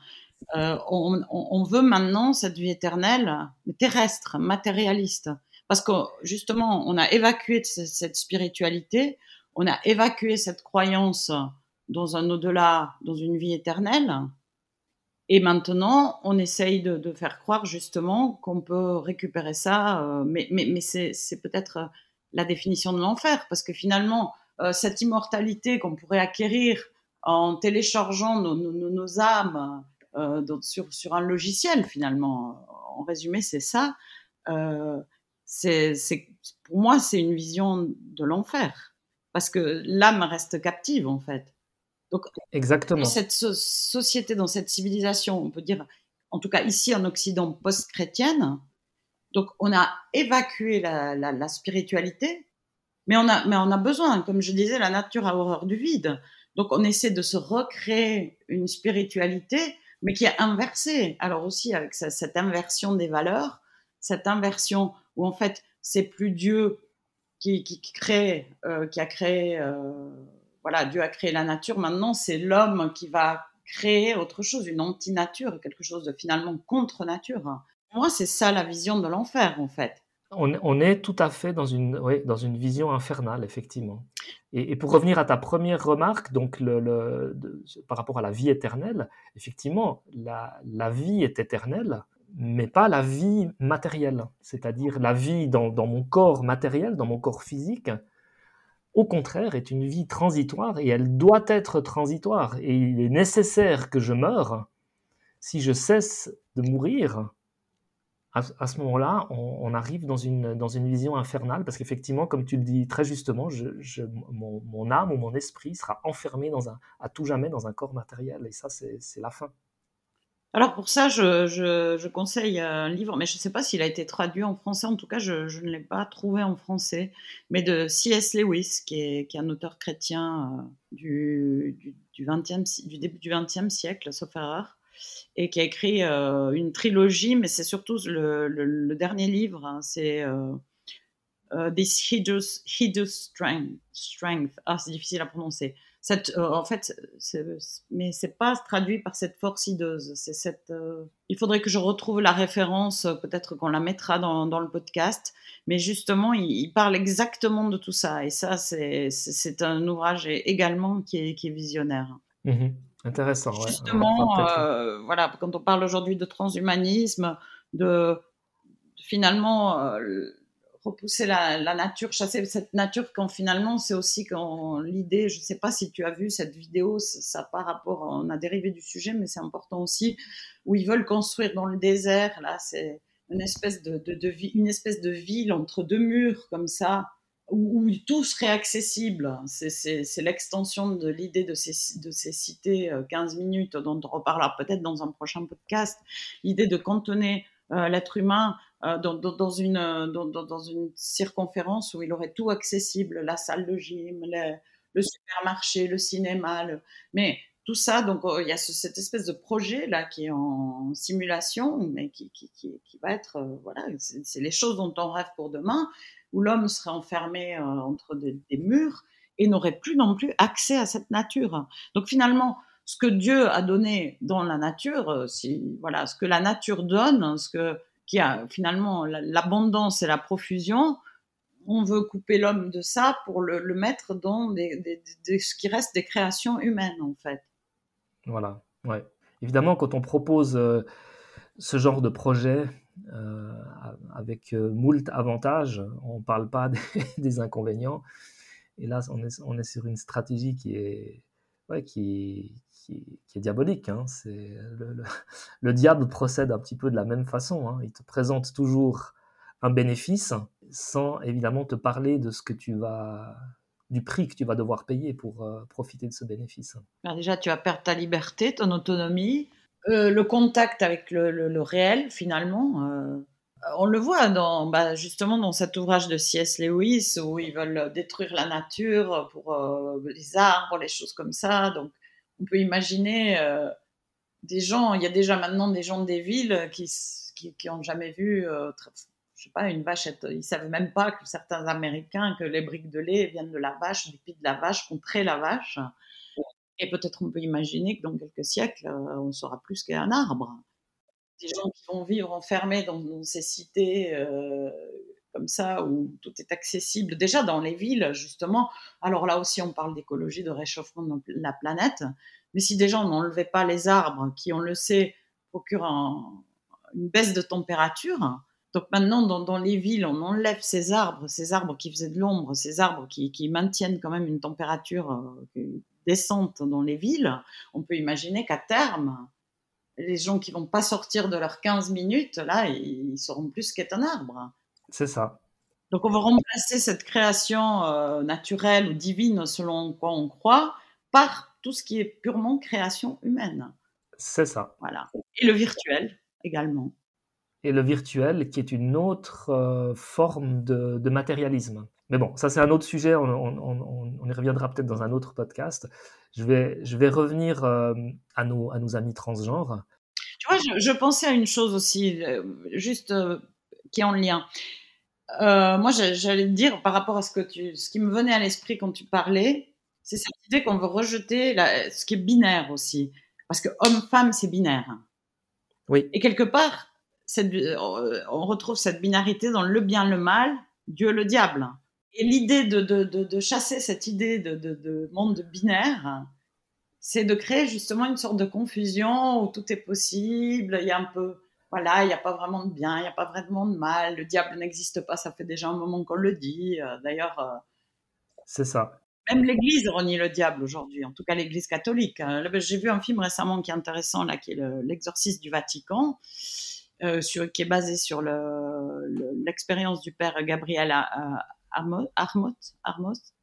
euh, on, veut maintenant cette vie éternelle terrestre, matérialiste. Parce que justement, on a évacué cette spiritualité, on a évacué cette croyance dans un au-delà, dans une vie éternelle. Et maintenant, on essaye de, faire croire justement qu'on peut récupérer ça. Euh, mais, mais, c'est peut-être la définition de l'enfer, parce que finalement, euh, cette immortalité qu'on pourrait acquérir en téléchargeant nos âmes euh, sur, sur, un logiciel finalement. En résumé, c'est ça. Euh, c'est, pour moi, c'est une vision de l'enfer parce que l'âme reste captive en fait. Donc, Exactement. Dans cette société, dans cette civilisation, on peut dire, en tout cas ici en Occident post-chrétienne, donc on a évacué la, la, la, spiritualité, mais on, a, mais on a besoin, comme je disais, la nature a horreur du vide. Donc on essaie de se recréer une spiritualité mais qui est inversé. Alors aussi avec cette inversion des valeurs, cette inversion où en fait c'est plus Dieu qui, crée, euh, qui a créé, euh, voilà, Dieu a créé la nature. Maintenant c'est l'homme qui va créer autre chose, une anti-nature, quelque chose de finalement contre nature. Moi c'est ça la vision de l'enfer en fait. On, est tout à fait dans une, dans une vision infernale, effectivement. Et, pour revenir à ta première remarque, donc le, par rapport à la vie éternelle, effectivement, la, la, vie est éternelle, mais pas la vie matérielle, c'est-à-dire la vie dans, dans, mon corps matériel, dans mon corps physique. Au contraire, est une vie transitoire et elle doit être transitoire. Et il est nécessaire que je meure si je cesse de mourir à, ce moment-là, on, arrive dans une, dans une vision infernale, parce qu'effectivement, comme tu le dis très justement, je, mon, âme ou mon esprit sera enfermé dans un, à tout jamais dans un corps matériel, et ça, c'est la fin. Alors pour ça, je, je, conseille un livre, mais je ne sais pas s'il a été traduit en français, en tout cas, je, ne l'ai pas trouvé en français, mais de C.S. Lewis, qui est, qui est, un auteur chrétien euh, du, du, du, 20e, du début du XXe siècle, sauf erreur et qui a écrit euh, une trilogie, mais c'est surtout le, dernier livre, hein, c'est euh, euh, This Hideous, Strength. Ah, c'est difficile à prononcer. En fait, mais c'est pas traduit par cette force hideuse. C'est cette. il faudrait que je retrouve la référence. Peut-être qu'on la mettra dans, le podcast. Mais justement, il, parle exactement de tout ça. Et ça, c'est un ouvrage également qui est, qui est visionnaire. Mmh Intéressant. Justement, euh, voilà, quand on parle aujourd'hui de transhumanisme, de finalement euh, repousser la, nature, chasser cette nature, quand finalement c'est aussi quand l'idée, je ne sais pas si tu as vu cette vidéo, ça par rapport, on a dérivé du sujet, mais c'est important aussi, où ils veulent construire dans le désert, là, c'est une espèce de, de, une espèce de ville entre deux murs comme ça, où, tout serait accessible. C'est l'extension de l'idée de ces, de ces cités 15 euh, minutes dont on reparlera peut-être dans un prochain podcast. L'idée de cantonner euh, l'être humain euh, dans, dans, une, dans, dans, une circonférence où il aurait tout accessible, la salle de gym, le supermarché, le cinéma. Mais tout ça, donc il y a cette espèce de projet là qui est en simulation, mais qui, qui, qui va être, voilà, c'est les choses dont on rêve pour demain où l'homme serait enfermé euh, entre des, murs et n'aurait plus non plus accès à cette nature. Donc finalement, ce que Dieu a donné dans la nature, euh, voilà, ce que la nature donne, ce que, qui a finalement l'abondance et la profusion, on veut couper l'homme de ça pour le, mettre dans ce qui reste des créations humaines, en fait. Voilà, ouais. Évidemment, quand on propose euh, ce genre de projet, avec euh, moult avantages. On ne parle pas des, inconvénients. Et là, on est, sur une stratégie qui est, diabolique. Hein. Le, le, diable procède un petit peu de la même façon. Hein. Il te présente toujours un bénéfice sans évidemment te parler de ce que tu vas du prix que tu vas devoir payer pour euh, profiter de ce bénéfice. déjà, tu vas perdre ta liberté, ton autonomie, euh, le contact avec le, réel, finalement, on le voit dans, bah, justement dans cet ouvrage de C.S. Lewis où ils veulent détruire la nature pour euh, les arbres, les choses comme ça. Donc, on peut imaginer des gens. Il y a déjà maintenant des gens des villes qui qui, ont jamais vu, je sais pas, une vache. Ils savent même pas que certains Américains que les briques de lait viennent de la vache, du pied de la vache, qu'on traite la vache. Et peut-être on peut imaginer que dans quelques siècles, euh, on sera plus qu'un arbre. Des gens qui vont vivre enfermés dans, ces cités euh, comme ça, où tout est accessible, déjà dans les villes, justement. Alors là aussi, on parle d'écologie, de réchauffement de la planète. Mais si des gens n'enlevaient pas les arbres, qui, on le sait, procurent une baisse de température, donc maintenant, dans, les villes, on enlève ces arbres, ces arbres qui faisaient de l'ombre, ces arbres qui, maintiennent quand même une température euh, descente dans les villes, on peut imaginer qu'à terme, les gens qui vont pas sortir de leurs 15 minutes, là, ils seront plus qu'être un arbre. C'est ça. Donc on va remplacer cette création euh, naturelle ou divine, selon quoi on croit, par tout ce qui est purement création humaine. C'est ça. Voilà. Et le virtuel également. Et le virtuel, qui est une autre euh, forme de matérialisme. Mais bon, ça c'est un autre sujet, on, y reviendra peut-être dans un autre podcast. Je vais, je vais revenir euh, à, nos, à nos amis transgenres. Tu vois, je, pensais à une chose aussi, euh, juste euh, qui est en lien. moi, j'allais te dire par rapport à ce, que tu, ce qui me venait à l'esprit quand tu parlais, c'est cette idée qu'on veut rejeter ce qui est binaire aussi. Parce que homme-femme, c'est binaire. Oui. Et quelque part, cette, on retrouve cette binarité dans le bien, le mal, Dieu, le diable. Et l'idée de, de, de, chasser cette idée de, monde binaire, c'est de créer justement une sorte de confusion où tout est possible. Il y a un peu, voilà, il n'y a pas vraiment de bien, il n'y a pas vraiment de mal. Le diable n'existe pas, ça fait déjà un moment qu'on le dit. Euh, d'ailleurs, euh, c'est ça. Même l'Église renie le diable aujourd'hui, en tout cas l'Église catholique. Hein. J'ai vu un film récemment qui est intéressant, là, qui est L'Exorcisme du Vatican. Euh, sur, qui est basé sur l'expérience du père Gabriel Armos,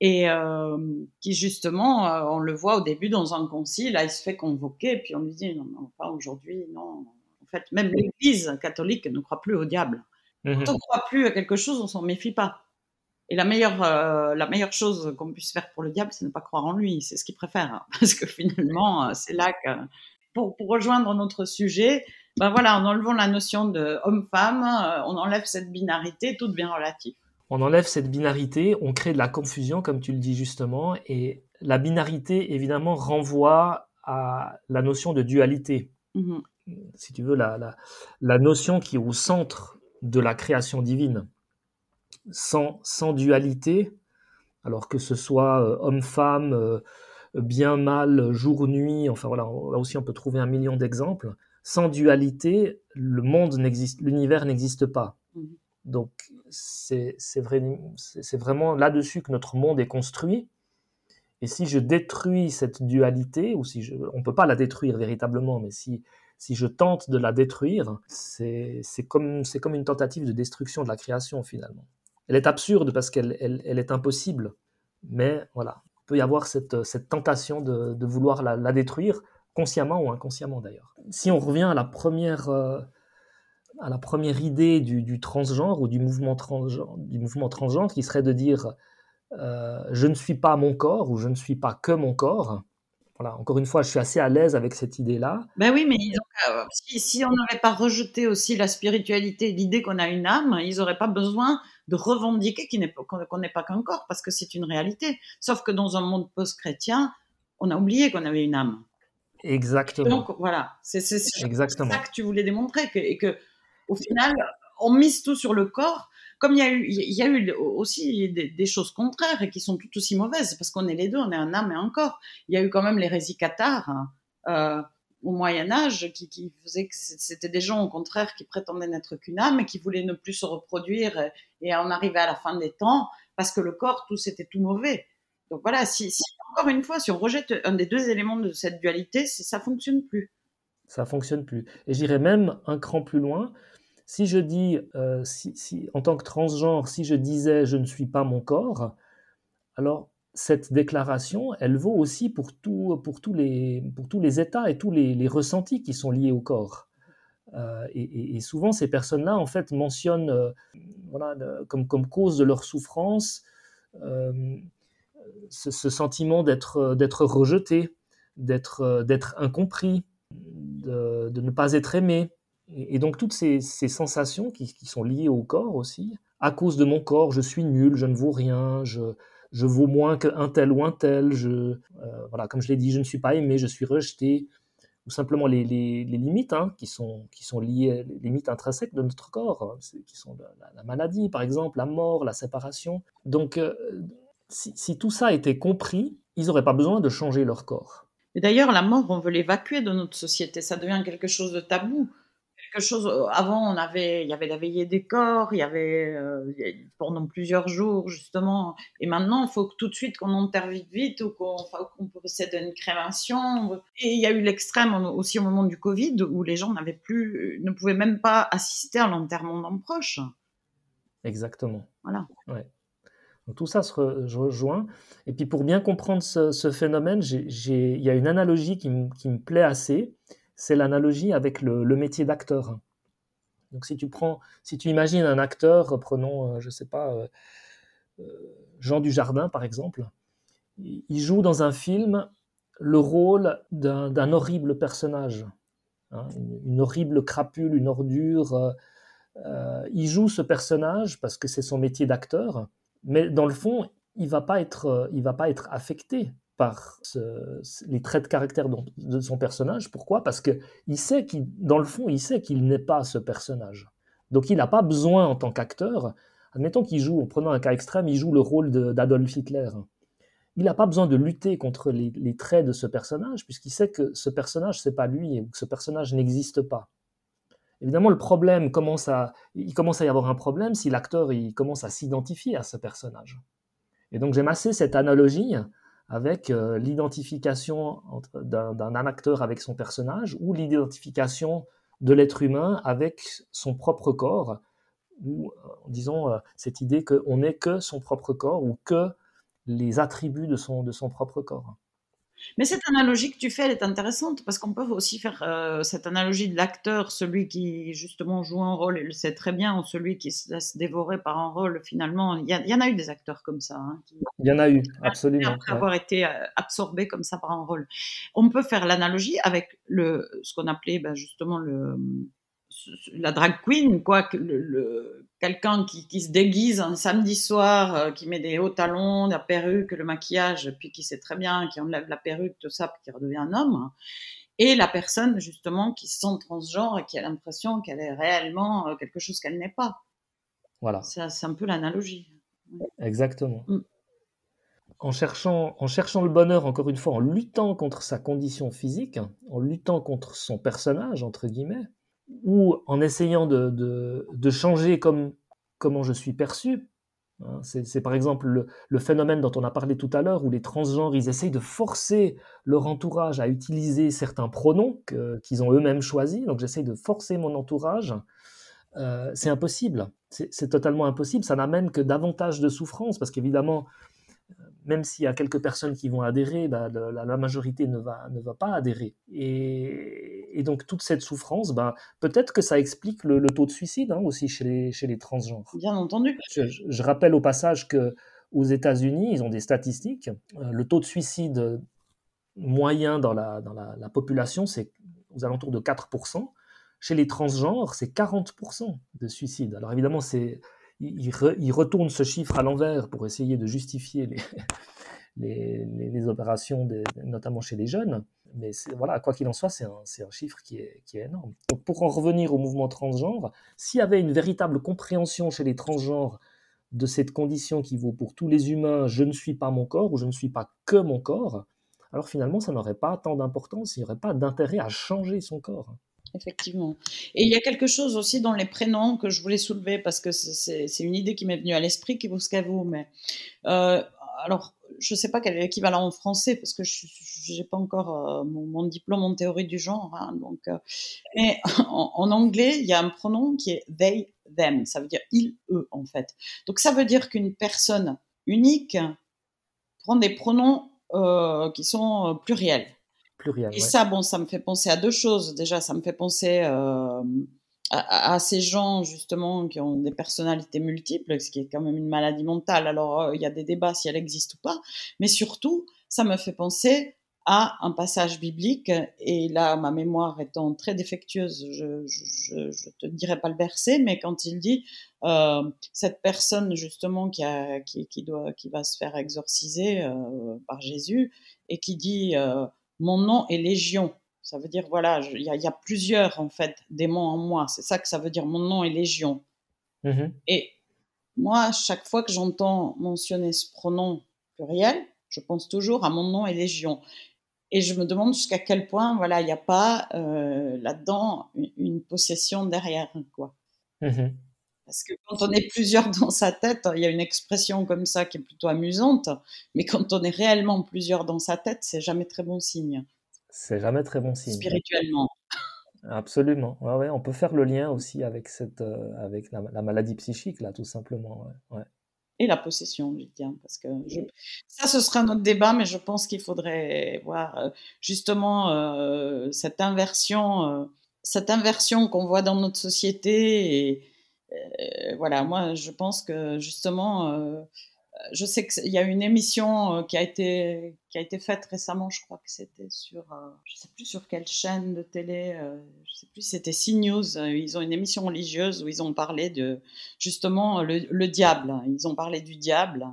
et euh, qui justement, euh, on le voit au début dans un concile, là il se fait convoquer, puis on lui dit non, non enfin aujourd'hui, non. En fait, même l'Église catholique ne croit plus au diable. Mhm. Quand on ne croit plus à quelque chose, on s'en méfie pas. Et la meilleure, euh, la meilleure chose qu'on puisse faire pour le diable, c'est ne pas croire en lui. C'est ce qu'il préfère. Hein. parce que finalement, c'est là que, pour, pour, rejoindre notre sujet, ben voilà, en enlevant la notion de homme-femme, on enlève cette binarité, tout devient relatif on enlève cette binarité, on crée de la confusion, comme tu le dis justement, et la binarité, évidemment, renvoie à la notion de dualité. Mm-hmm. Si tu veux, la, la, notion qui est au centre de la création divine. Sans, sans dualité, alors que ce soit euh, homme-femme, euh, bien, mal, jour-nuit, enfin voilà, là aussi on peut trouver un million d'exemples. Sans dualité, le monde n'existe, l'univers n'existe pas. Mm-hmm. Donc c'est vraiment là-dessus que notre monde est construit. Et si je détruis cette dualité, ou si on ne peut pas la détruire véritablement, mais si, si je tente de la détruire, c'est comme, comme une tentative de destruction de la création finalement. elle est absurde parce qu'elle elle, est impossible. Mais voilà, il peut y avoir cette, cette tentation de, de vouloir la, détruire, consciemment ou inconsciemment d'ailleurs. Si on revient à la première, euh, à la première idée du, du, transgenre ou du mouvement transgenre, du mouvement transgenre qui serait de dire euh, je ne suis pas mon corps ou je ne suis pas que mon corps, voilà, encore une fois, je suis assez à l'aise avec cette idée-là. Ben oui, mais euh, si, on n'avait pas rejeté aussi la spiritualité, l'idée qu'on a une âme, ils n'auraient pas besoin de revendiquer qu'on n'est pas qu'un corps, parce que c'est une réalité. Sauf que dans un monde post-chrétien, on a oublié qu'on avait une âme. Exactement. Donc voilà, c'est ça que tu voulais démontrer, que, et que au final, on mise tout sur le corps comme il y a eu, aussi des, choses contraires et qui sont tout aussi mauvaises, parce qu'on est les deux, on est un âme et un corps. Il y a eu quand même les hein, euh, au Moyen Âge qui, faisaient que c'était des gens au contraire qui prétendaient n'être qu'une âme et qui voulaient ne plus se reproduire et, en arriver à la fin des temps parce que le corps, tout c'était tout mauvais. Donc voilà, si, encore une fois, si on rejette un des deux éléments de cette dualité, ça fonctionne plus. Ça fonctionne plus. Et j'irais même un cran plus loin si je dis, euh, en tant que transgenre, si je disais je ne suis pas mon corps, alors cette déclaration, elle vaut aussi pour, tous, les, états et tous les, ressentis qui sont liés au corps. Euh, et, souvent, ces personnes-là, en fait, mentionnent euh, voilà, comme, cause de leur souffrance ce, sentiment d'être, rejeté, d'être, incompris, de, ne pas être aimé, et, donc toutes ces, sensations qui, sont liées au corps aussi, à cause de mon corps, je suis nul, je ne vaux rien, je, je vaux moins qu'un tel ou un tel, je, euh, voilà, comme je l'ai dit, je ne suis pas aimé, je suis rejeté, ou simplement les, les, limites hein, qui, sont, qui sont liées, limites intrinsèques de notre corps, hein, qui sont la, maladie par exemple, la mort, la séparation. Donc euh, si, tout ça était compris, ils n'auraient pas besoin de changer leur corps. Et d'ailleurs, la mort, on veut l'évacuer de notre société, ça devient quelque chose de tabou quelque chose. Euh, avant, on avait, il y avait la veillée des corps, il y avait euh, pendant plusieurs jours justement. Et maintenant, il faut que tout de suite qu'on enterre vite vite ou qu'on qu procède à une crémation. Et il y a eu l'extrême aussi au moment du Covid où les gens n'avaient plus, ne pouvaient même pas assister à l'enterrement d'un proche. Exactement. Voilà. Ouais. Donc, tout ça se, rejoint. Et puis pour bien comprendre ce, phénomène, il y a une analogie qui me plaît assez c'est l'analogie avec le, métier d'acteur. Donc si tu prends, si tu imagines un acteur, prenons, euh, je sais pas, euh, euh, Jean Dujardin par exemple, il joue dans un film le rôle d'un horrible personnage, hein, une, horrible crapule, une ordure. il joue ce personnage parce que c'est son métier d'acteur, mais dans le fond, il va il va pas être affecté par les traits de caractère de son personnage. Pourquoi? Parce que sait qu'il, dans le fond, il sait qu'il n'est pas ce personnage. Donc il n'a pas besoin en tant qu'acteur, admettons qu'il joue, en prenant un cas extrême, il joue le rôle d'Adolf Hitler. Il n'a pas besoin de lutter contre les, traits de ce personnage, puisqu'il sait que ce personnage, c'est pas lui, et que ce personnage n'existe pas. Évidemment, le problème commence à, il commence à y avoir un problème si l'acteur il commence à s'identifier à ce personnage. Et donc j'aime assez cette analogie avec euh, l'identification d'un acteur avec son personnage ou l'identification de l'être humain avec son propre corps, ou euh, disons euh, cette idée qu'on n'est que son propre corps ou que les attributs de de son propre corps. Mais cette analogie que tu fais, elle est intéressante parce qu'on peut aussi faire euh, cette analogie de l'acteur, celui qui justement joue un rôle et le sait très bien, ou celui qui se laisse dévorer par un rôle. Finalement, il y, en a eu des acteurs comme ça. Hein, il y en a eu, absolument. Après avoir été euh, absorbé comme ça par un rôle. On peut faire l'analogie avec le, ce qu'on appelait ben, justement le, la drag queen, quoi, le, quelqu'un qui, se déguise un samedi soir, euh, qui met des hauts talons, la perruque, le maquillage, puis qui sait très bien, qui enlève la perruque, tout ça, puis qui redevient un homme. Et la personne, justement, qui se sent transgenre et qui a l'impression qu'elle est réellement euh, quelque chose qu'elle n'est pas. Voilà. C'est un peu l'analogie. Exactement. Mm. En cherchant, en cherchant le bonheur, encore une fois, en luttant contre sa condition physique, en luttant contre son personnage, entre guillemets, ou en essayant de, changer comme, comment je suis perçu. Hein, c'est par exemple le, phénomène dont on a parlé tout à l'heure, où les transgenres, ils essayent de forcer leur entourage à utiliser certains pronoms qu'ils ont eux-mêmes choisis. Donc j'essaye de forcer mon entourage euh, c'est impossible. C'est totalement impossible. Ça n'amène que davantage de souffrance parce qu'évidemment, même s'il y a quelques personnes qui vont adhérer, bah, la, majorité ne va, ne va pas adhérer. Et, donc toute cette souffrance, bah, peut-être que ça explique le, taux de suicide hein, aussi chez les, chez les transgenres. Bien entendu. Je, rappelle au passage que aux États-Unis, ils ont des statistiques. Euh, le taux de suicide moyen dans la, dans la, population, c'est aux alentours de 4%. Chez les transgenres, c'est 40% de suicide. Alors évidemment, c'est il, retourne ce chiffre à l'envers pour essayer de justifier les, opérations, notamment chez les jeunes. Mais voilà, quoi qu'il en soit, c'est un, chiffre qui est, énorme. Pour en revenir au mouvement transgenre, s'il y avait une véritable compréhension chez les transgenres de cette condition qui vaut pour tous les humains, je ne suis pas mon corps ou je ne suis pas que mon corps, alors finalement, ça n'aurait pas tant d'importance, il n'y aurait pas d'intérêt à changer son corps effectivement. Et il y a quelque chose aussi dans les prénoms que je voulais soulever parce que c'est une idée qui m'est venue à l'esprit qui vaut ce qu'elle vaut. Mais euh, alors, je ne sais pas quel est l'équivalent en français parce que je n'ai pas encore euh, mon, diplôme en théorie du genre. Hein, donc, euh, mais en, anglais, il y a un pronom qui est they, them. Ça veut dire il, eux, en fait. Donc, ça veut dire qu'une personne unique prend des pronoms qui sont pluriels. Et ça, bon, ça me fait penser à deux choses. Déjà, ça me fait penser euh, à, ces gens, justement, qui ont des personnalités multiples, ce qui est quand même une maladie mentale. Alors, euh, il y a des débats si elle existe ou pas. Mais surtout, ça me fait penser à un passage biblique. Et là, ma mémoire étant très défectueuse, je ne te dirai pas le verset, mais quand il dit euh, cette personne, justement, qui, a, qui, qui, doit, qui va se faire exorciser par Jésus et qui dit mon nom est légion. Ça veut dire, voilà, il y, a plusieurs, en fait, démons en moi. C'est ça que ça veut dire, mon nom est légion. Mm-hmm. Et moi, chaque fois que j'entends mentionner ce pronom pluriel, je pense toujours à mon nom est légion. Et je me demande jusqu'à quel point, voilà, il n'y a pas euh, là-dedans une, possession derrière, quoi. Mm-hmm. Parce que quand on est plusieurs dans sa tête, il y a une expression comme ça qui est plutôt amusante, mais quand on est réellement plusieurs dans sa tête, c'est jamais très bon signe. C'est jamais très bon signe. Spirituellement. Absolument. Ouais, ouais, on peut faire le lien aussi avec, cette, euh, avec la, maladie psychique, là, tout simplement. Ouais. Et la possession, je tiens, parce que ça, ce sera notre débat, mais je pense qu'il faudrait voir euh, justement euh, cette inversion, cette inversion qu'on voit dans notre société et, voilà, moi, je pense que justement, euh, je sais qu'il y a une émission euh, qui a été qui a été faite récemment, je crois que c'était sur, je sais plus sur quelle chaîne de télé, je sais plus, c'était CNews. Ils ont une émission religieuse où ils ont parlé de justement le, diable. Ils ont parlé du diable.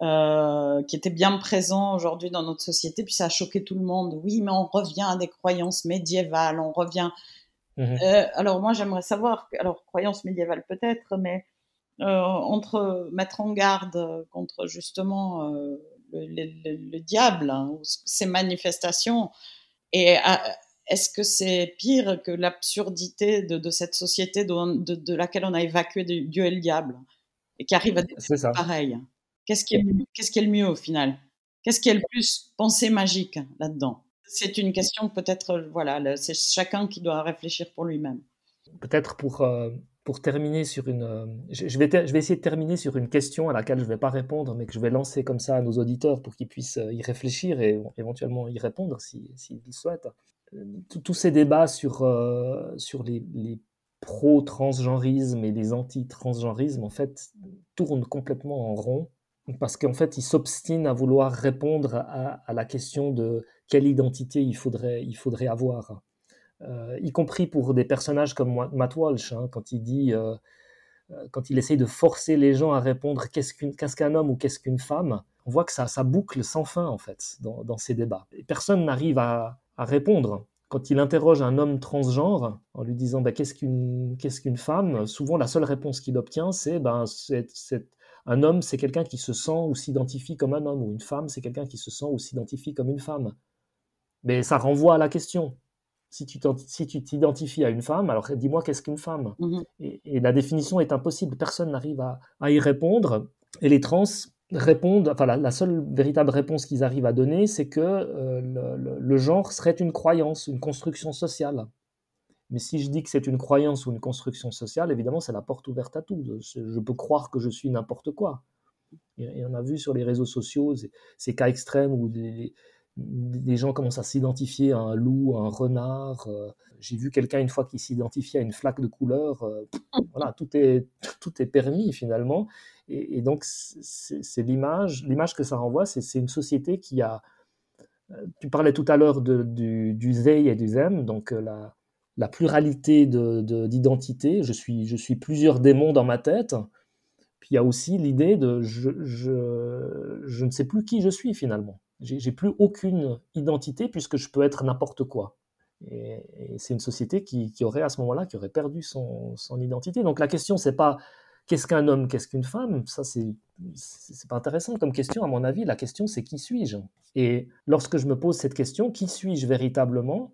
qui était bien présent aujourd'hui dans notre société, puis ça a choqué tout le monde. Oui, mais on revient à des croyances médiévales, on revient. Mmh euh, alors moi j'aimerais savoir, alors croyance médiévale peut-être, mais euh, entre mettre en garde contre justement euh, le, diable, hein, ses manifestations, et est-ce que c'est pire que l'absurdité de, cette société de, laquelle on a évacué Dieu et le diable et qui arrive à des choses pareilles Qu'est-ce qui, qu'est-ce qui est le mieux au final? Qu'est-ce qui est le plus pensée magique là-dedans? C'est une question peut-être, voilà, c'est chacun qui doit réfléchir pour lui-même. Peut-être pour, euh, pour terminer sur une... Euh, je, vais je vais essayer de terminer sur une question à laquelle je ne vais pas répondre, mais que je vais lancer comme ça à nos auditeurs pour qu'ils puissent euh, y réfléchir et éventuellement y répondre s'ils si, souhaitent. Tous ces débats sur, sur les, pro-transgenrisme et les anti-transgenrisme, en fait, tournent complètement en rond parce qu'en fait, ils s'obstinent à vouloir répondre à, la question de quelle identité il faudrait, il faudrait avoir. Euh, y compris pour des personnages comme Matt Walsh, hein, quand il dit, euh, euh, quand il essaye de forcer les gens à répondre qu'est-ce qu'un homme ou qu'est-ce qu'une femme, on voit que ça, boucle sans fin en fait dans, ces débats. Et personne n'arrive à, répondre. Quand il interroge un homme transgenre en lui disant bah, qu'est-ce qu'une qu'est-ce qu'une femme, souvent la seule réponse qu'il obtient c'est ben, un homme c'est quelqu'un qui se sent ou s'identifie comme un homme, ou une femme c'est quelqu'un qui se sent ou s'identifie comme une femme. Mais ça renvoie à la question. Si tu t'identifies à une femme, alors dis-moi qu'est-ce qu'une femme? Mhm. et, la définition est impossible. Personne n'arrive à, y répondre. Et les trans répondent, enfin la, seule véritable réponse qu'ils arrivent à donner, c'est que euh, le, genre serait une croyance, une construction sociale. Mais si je dis que c'est une croyance ou une construction sociale, évidemment, c'est la porte ouverte à tout. Je peux croire que je suis n'importe quoi. Et on a vu sur les réseaux sociaux ces cas extrêmes où des, gens commencent à s'identifier à un loup, à un renard. Euh. J'ai vu quelqu'un une fois qui s'identifiait à une flaque de couleur. Euh, voilà, tout est, tout est permis finalement. Et, donc, c'est l'image, l'image que ça renvoie, c'est une société qui a. Euh, tu parlais tout à l'heure du, du et du them, donc la, la pluralité d'identité. De, je, suis, je suis plusieurs démons dans ma tête. Puis il y a aussi l'idée de je, je, je, ne sais plus qui je suis finalement. J'ai plus aucune identité puisque je peux être n'importe quoi. Et, c'est une société qui, qui, aurait à ce moment-là, qui aurait perdu son, son identité. Donc la question, c'est pas qu'est-ce qu'un homme, qu'est-ce qu'une femme? Ça, c'est c'est pas intéressant comme question à mon avis. La question, c'est qui suis-je? Et lorsque je me pose cette question, qui suis-je véritablement?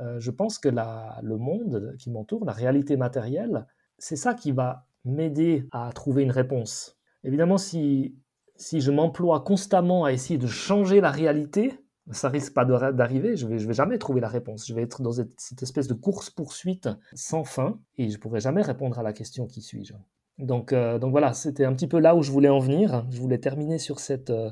Euh, je pense que le monde qui m'entoure, la réalité matérielle, c'est ça qui va m'aider à trouver une réponse. Évidemment, si, si je m'emploie constamment à essayer de changer la réalité, ça risque pas d'arriver, je vais, je vais jamais trouver la réponse. Je vais être dans cette, espèce de course-poursuite sans fin et je pourrai jamais répondre à la question qui suis-je. Donc, euh, donc voilà, c'était un petit peu là où je voulais en venir. Je voulais terminer sur cette, euh,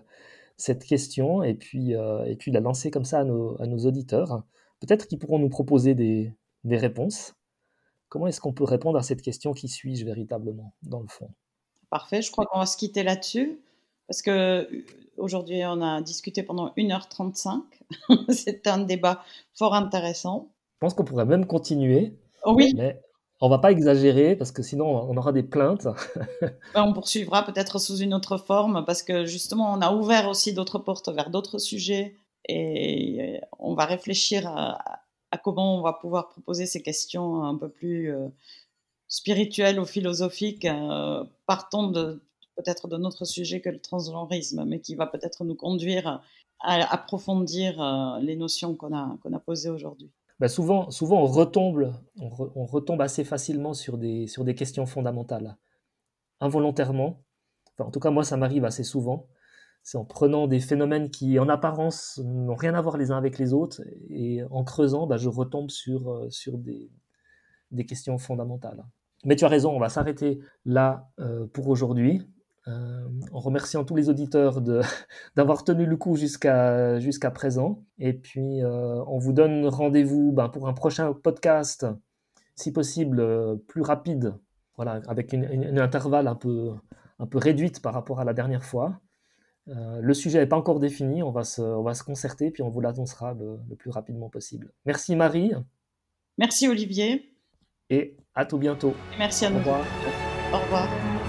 question et puis, et la lancer comme ça à nos, à nos auditeurs. Peut-être qu'ils pourront nous proposer des, réponses. Comment est-ce qu'on peut répondre à cette question qui suis-je véritablement, dans le fond? Parfait, je crois qu'on va se quitter là-dessus. Parce que euh, aujourd'hui, on a discuté pendant 1h35. C'est un débat fort intéressant. Je pense qu'on pourrait même continuer. Oui. Mais on va pas exagérer parce que sinon on aura des plaintes. Ben, on poursuivra peut-être sous une autre forme parce que justement on a ouvert aussi d'autres portes vers d'autres sujets et euh, on va réfléchir à, comment on va pouvoir proposer ces questions un peu plus euh, spirituelles ou philosophiques, euh, partant peut-être de notre sujet que le transgenrisme, mais qui va peut-être nous conduire à approfondir les notions qu'on a, posées aujourd'hui. Bah, souvent, souvent on, retombe, on, retombe assez facilement sur des questions fondamentales, involontairement. en tout cas, moi, ça m'arrive assez souvent c'est en prenant des phénomènes qui, en apparence, n'ont rien à voir les uns avec les autres, et en creusant, bah, je retombe sur, euh, sur des, questions fondamentales. Mais tu as raison, on va s'arrêter là euh, pour aujourd'hui, euh, en remerciant tous les auditeurs d'avoir tenu le coup jusqu'à jusqu'à présent. Et puis, on vous donne rendez-vous ben, pour un prochain podcast, si possible, plus rapide, voilà, avec une, intervalle un peu, un peu réduite par rapport à la dernière fois. Euh, le sujet n'est pas encore défini, on va, se, on va se concerter, puis on vous l'annoncera le, le plus rapidement possible. Merci Marie. Merci Olivier. Et à tout bientôt. Merci à nous. Au revoir. Au revoir.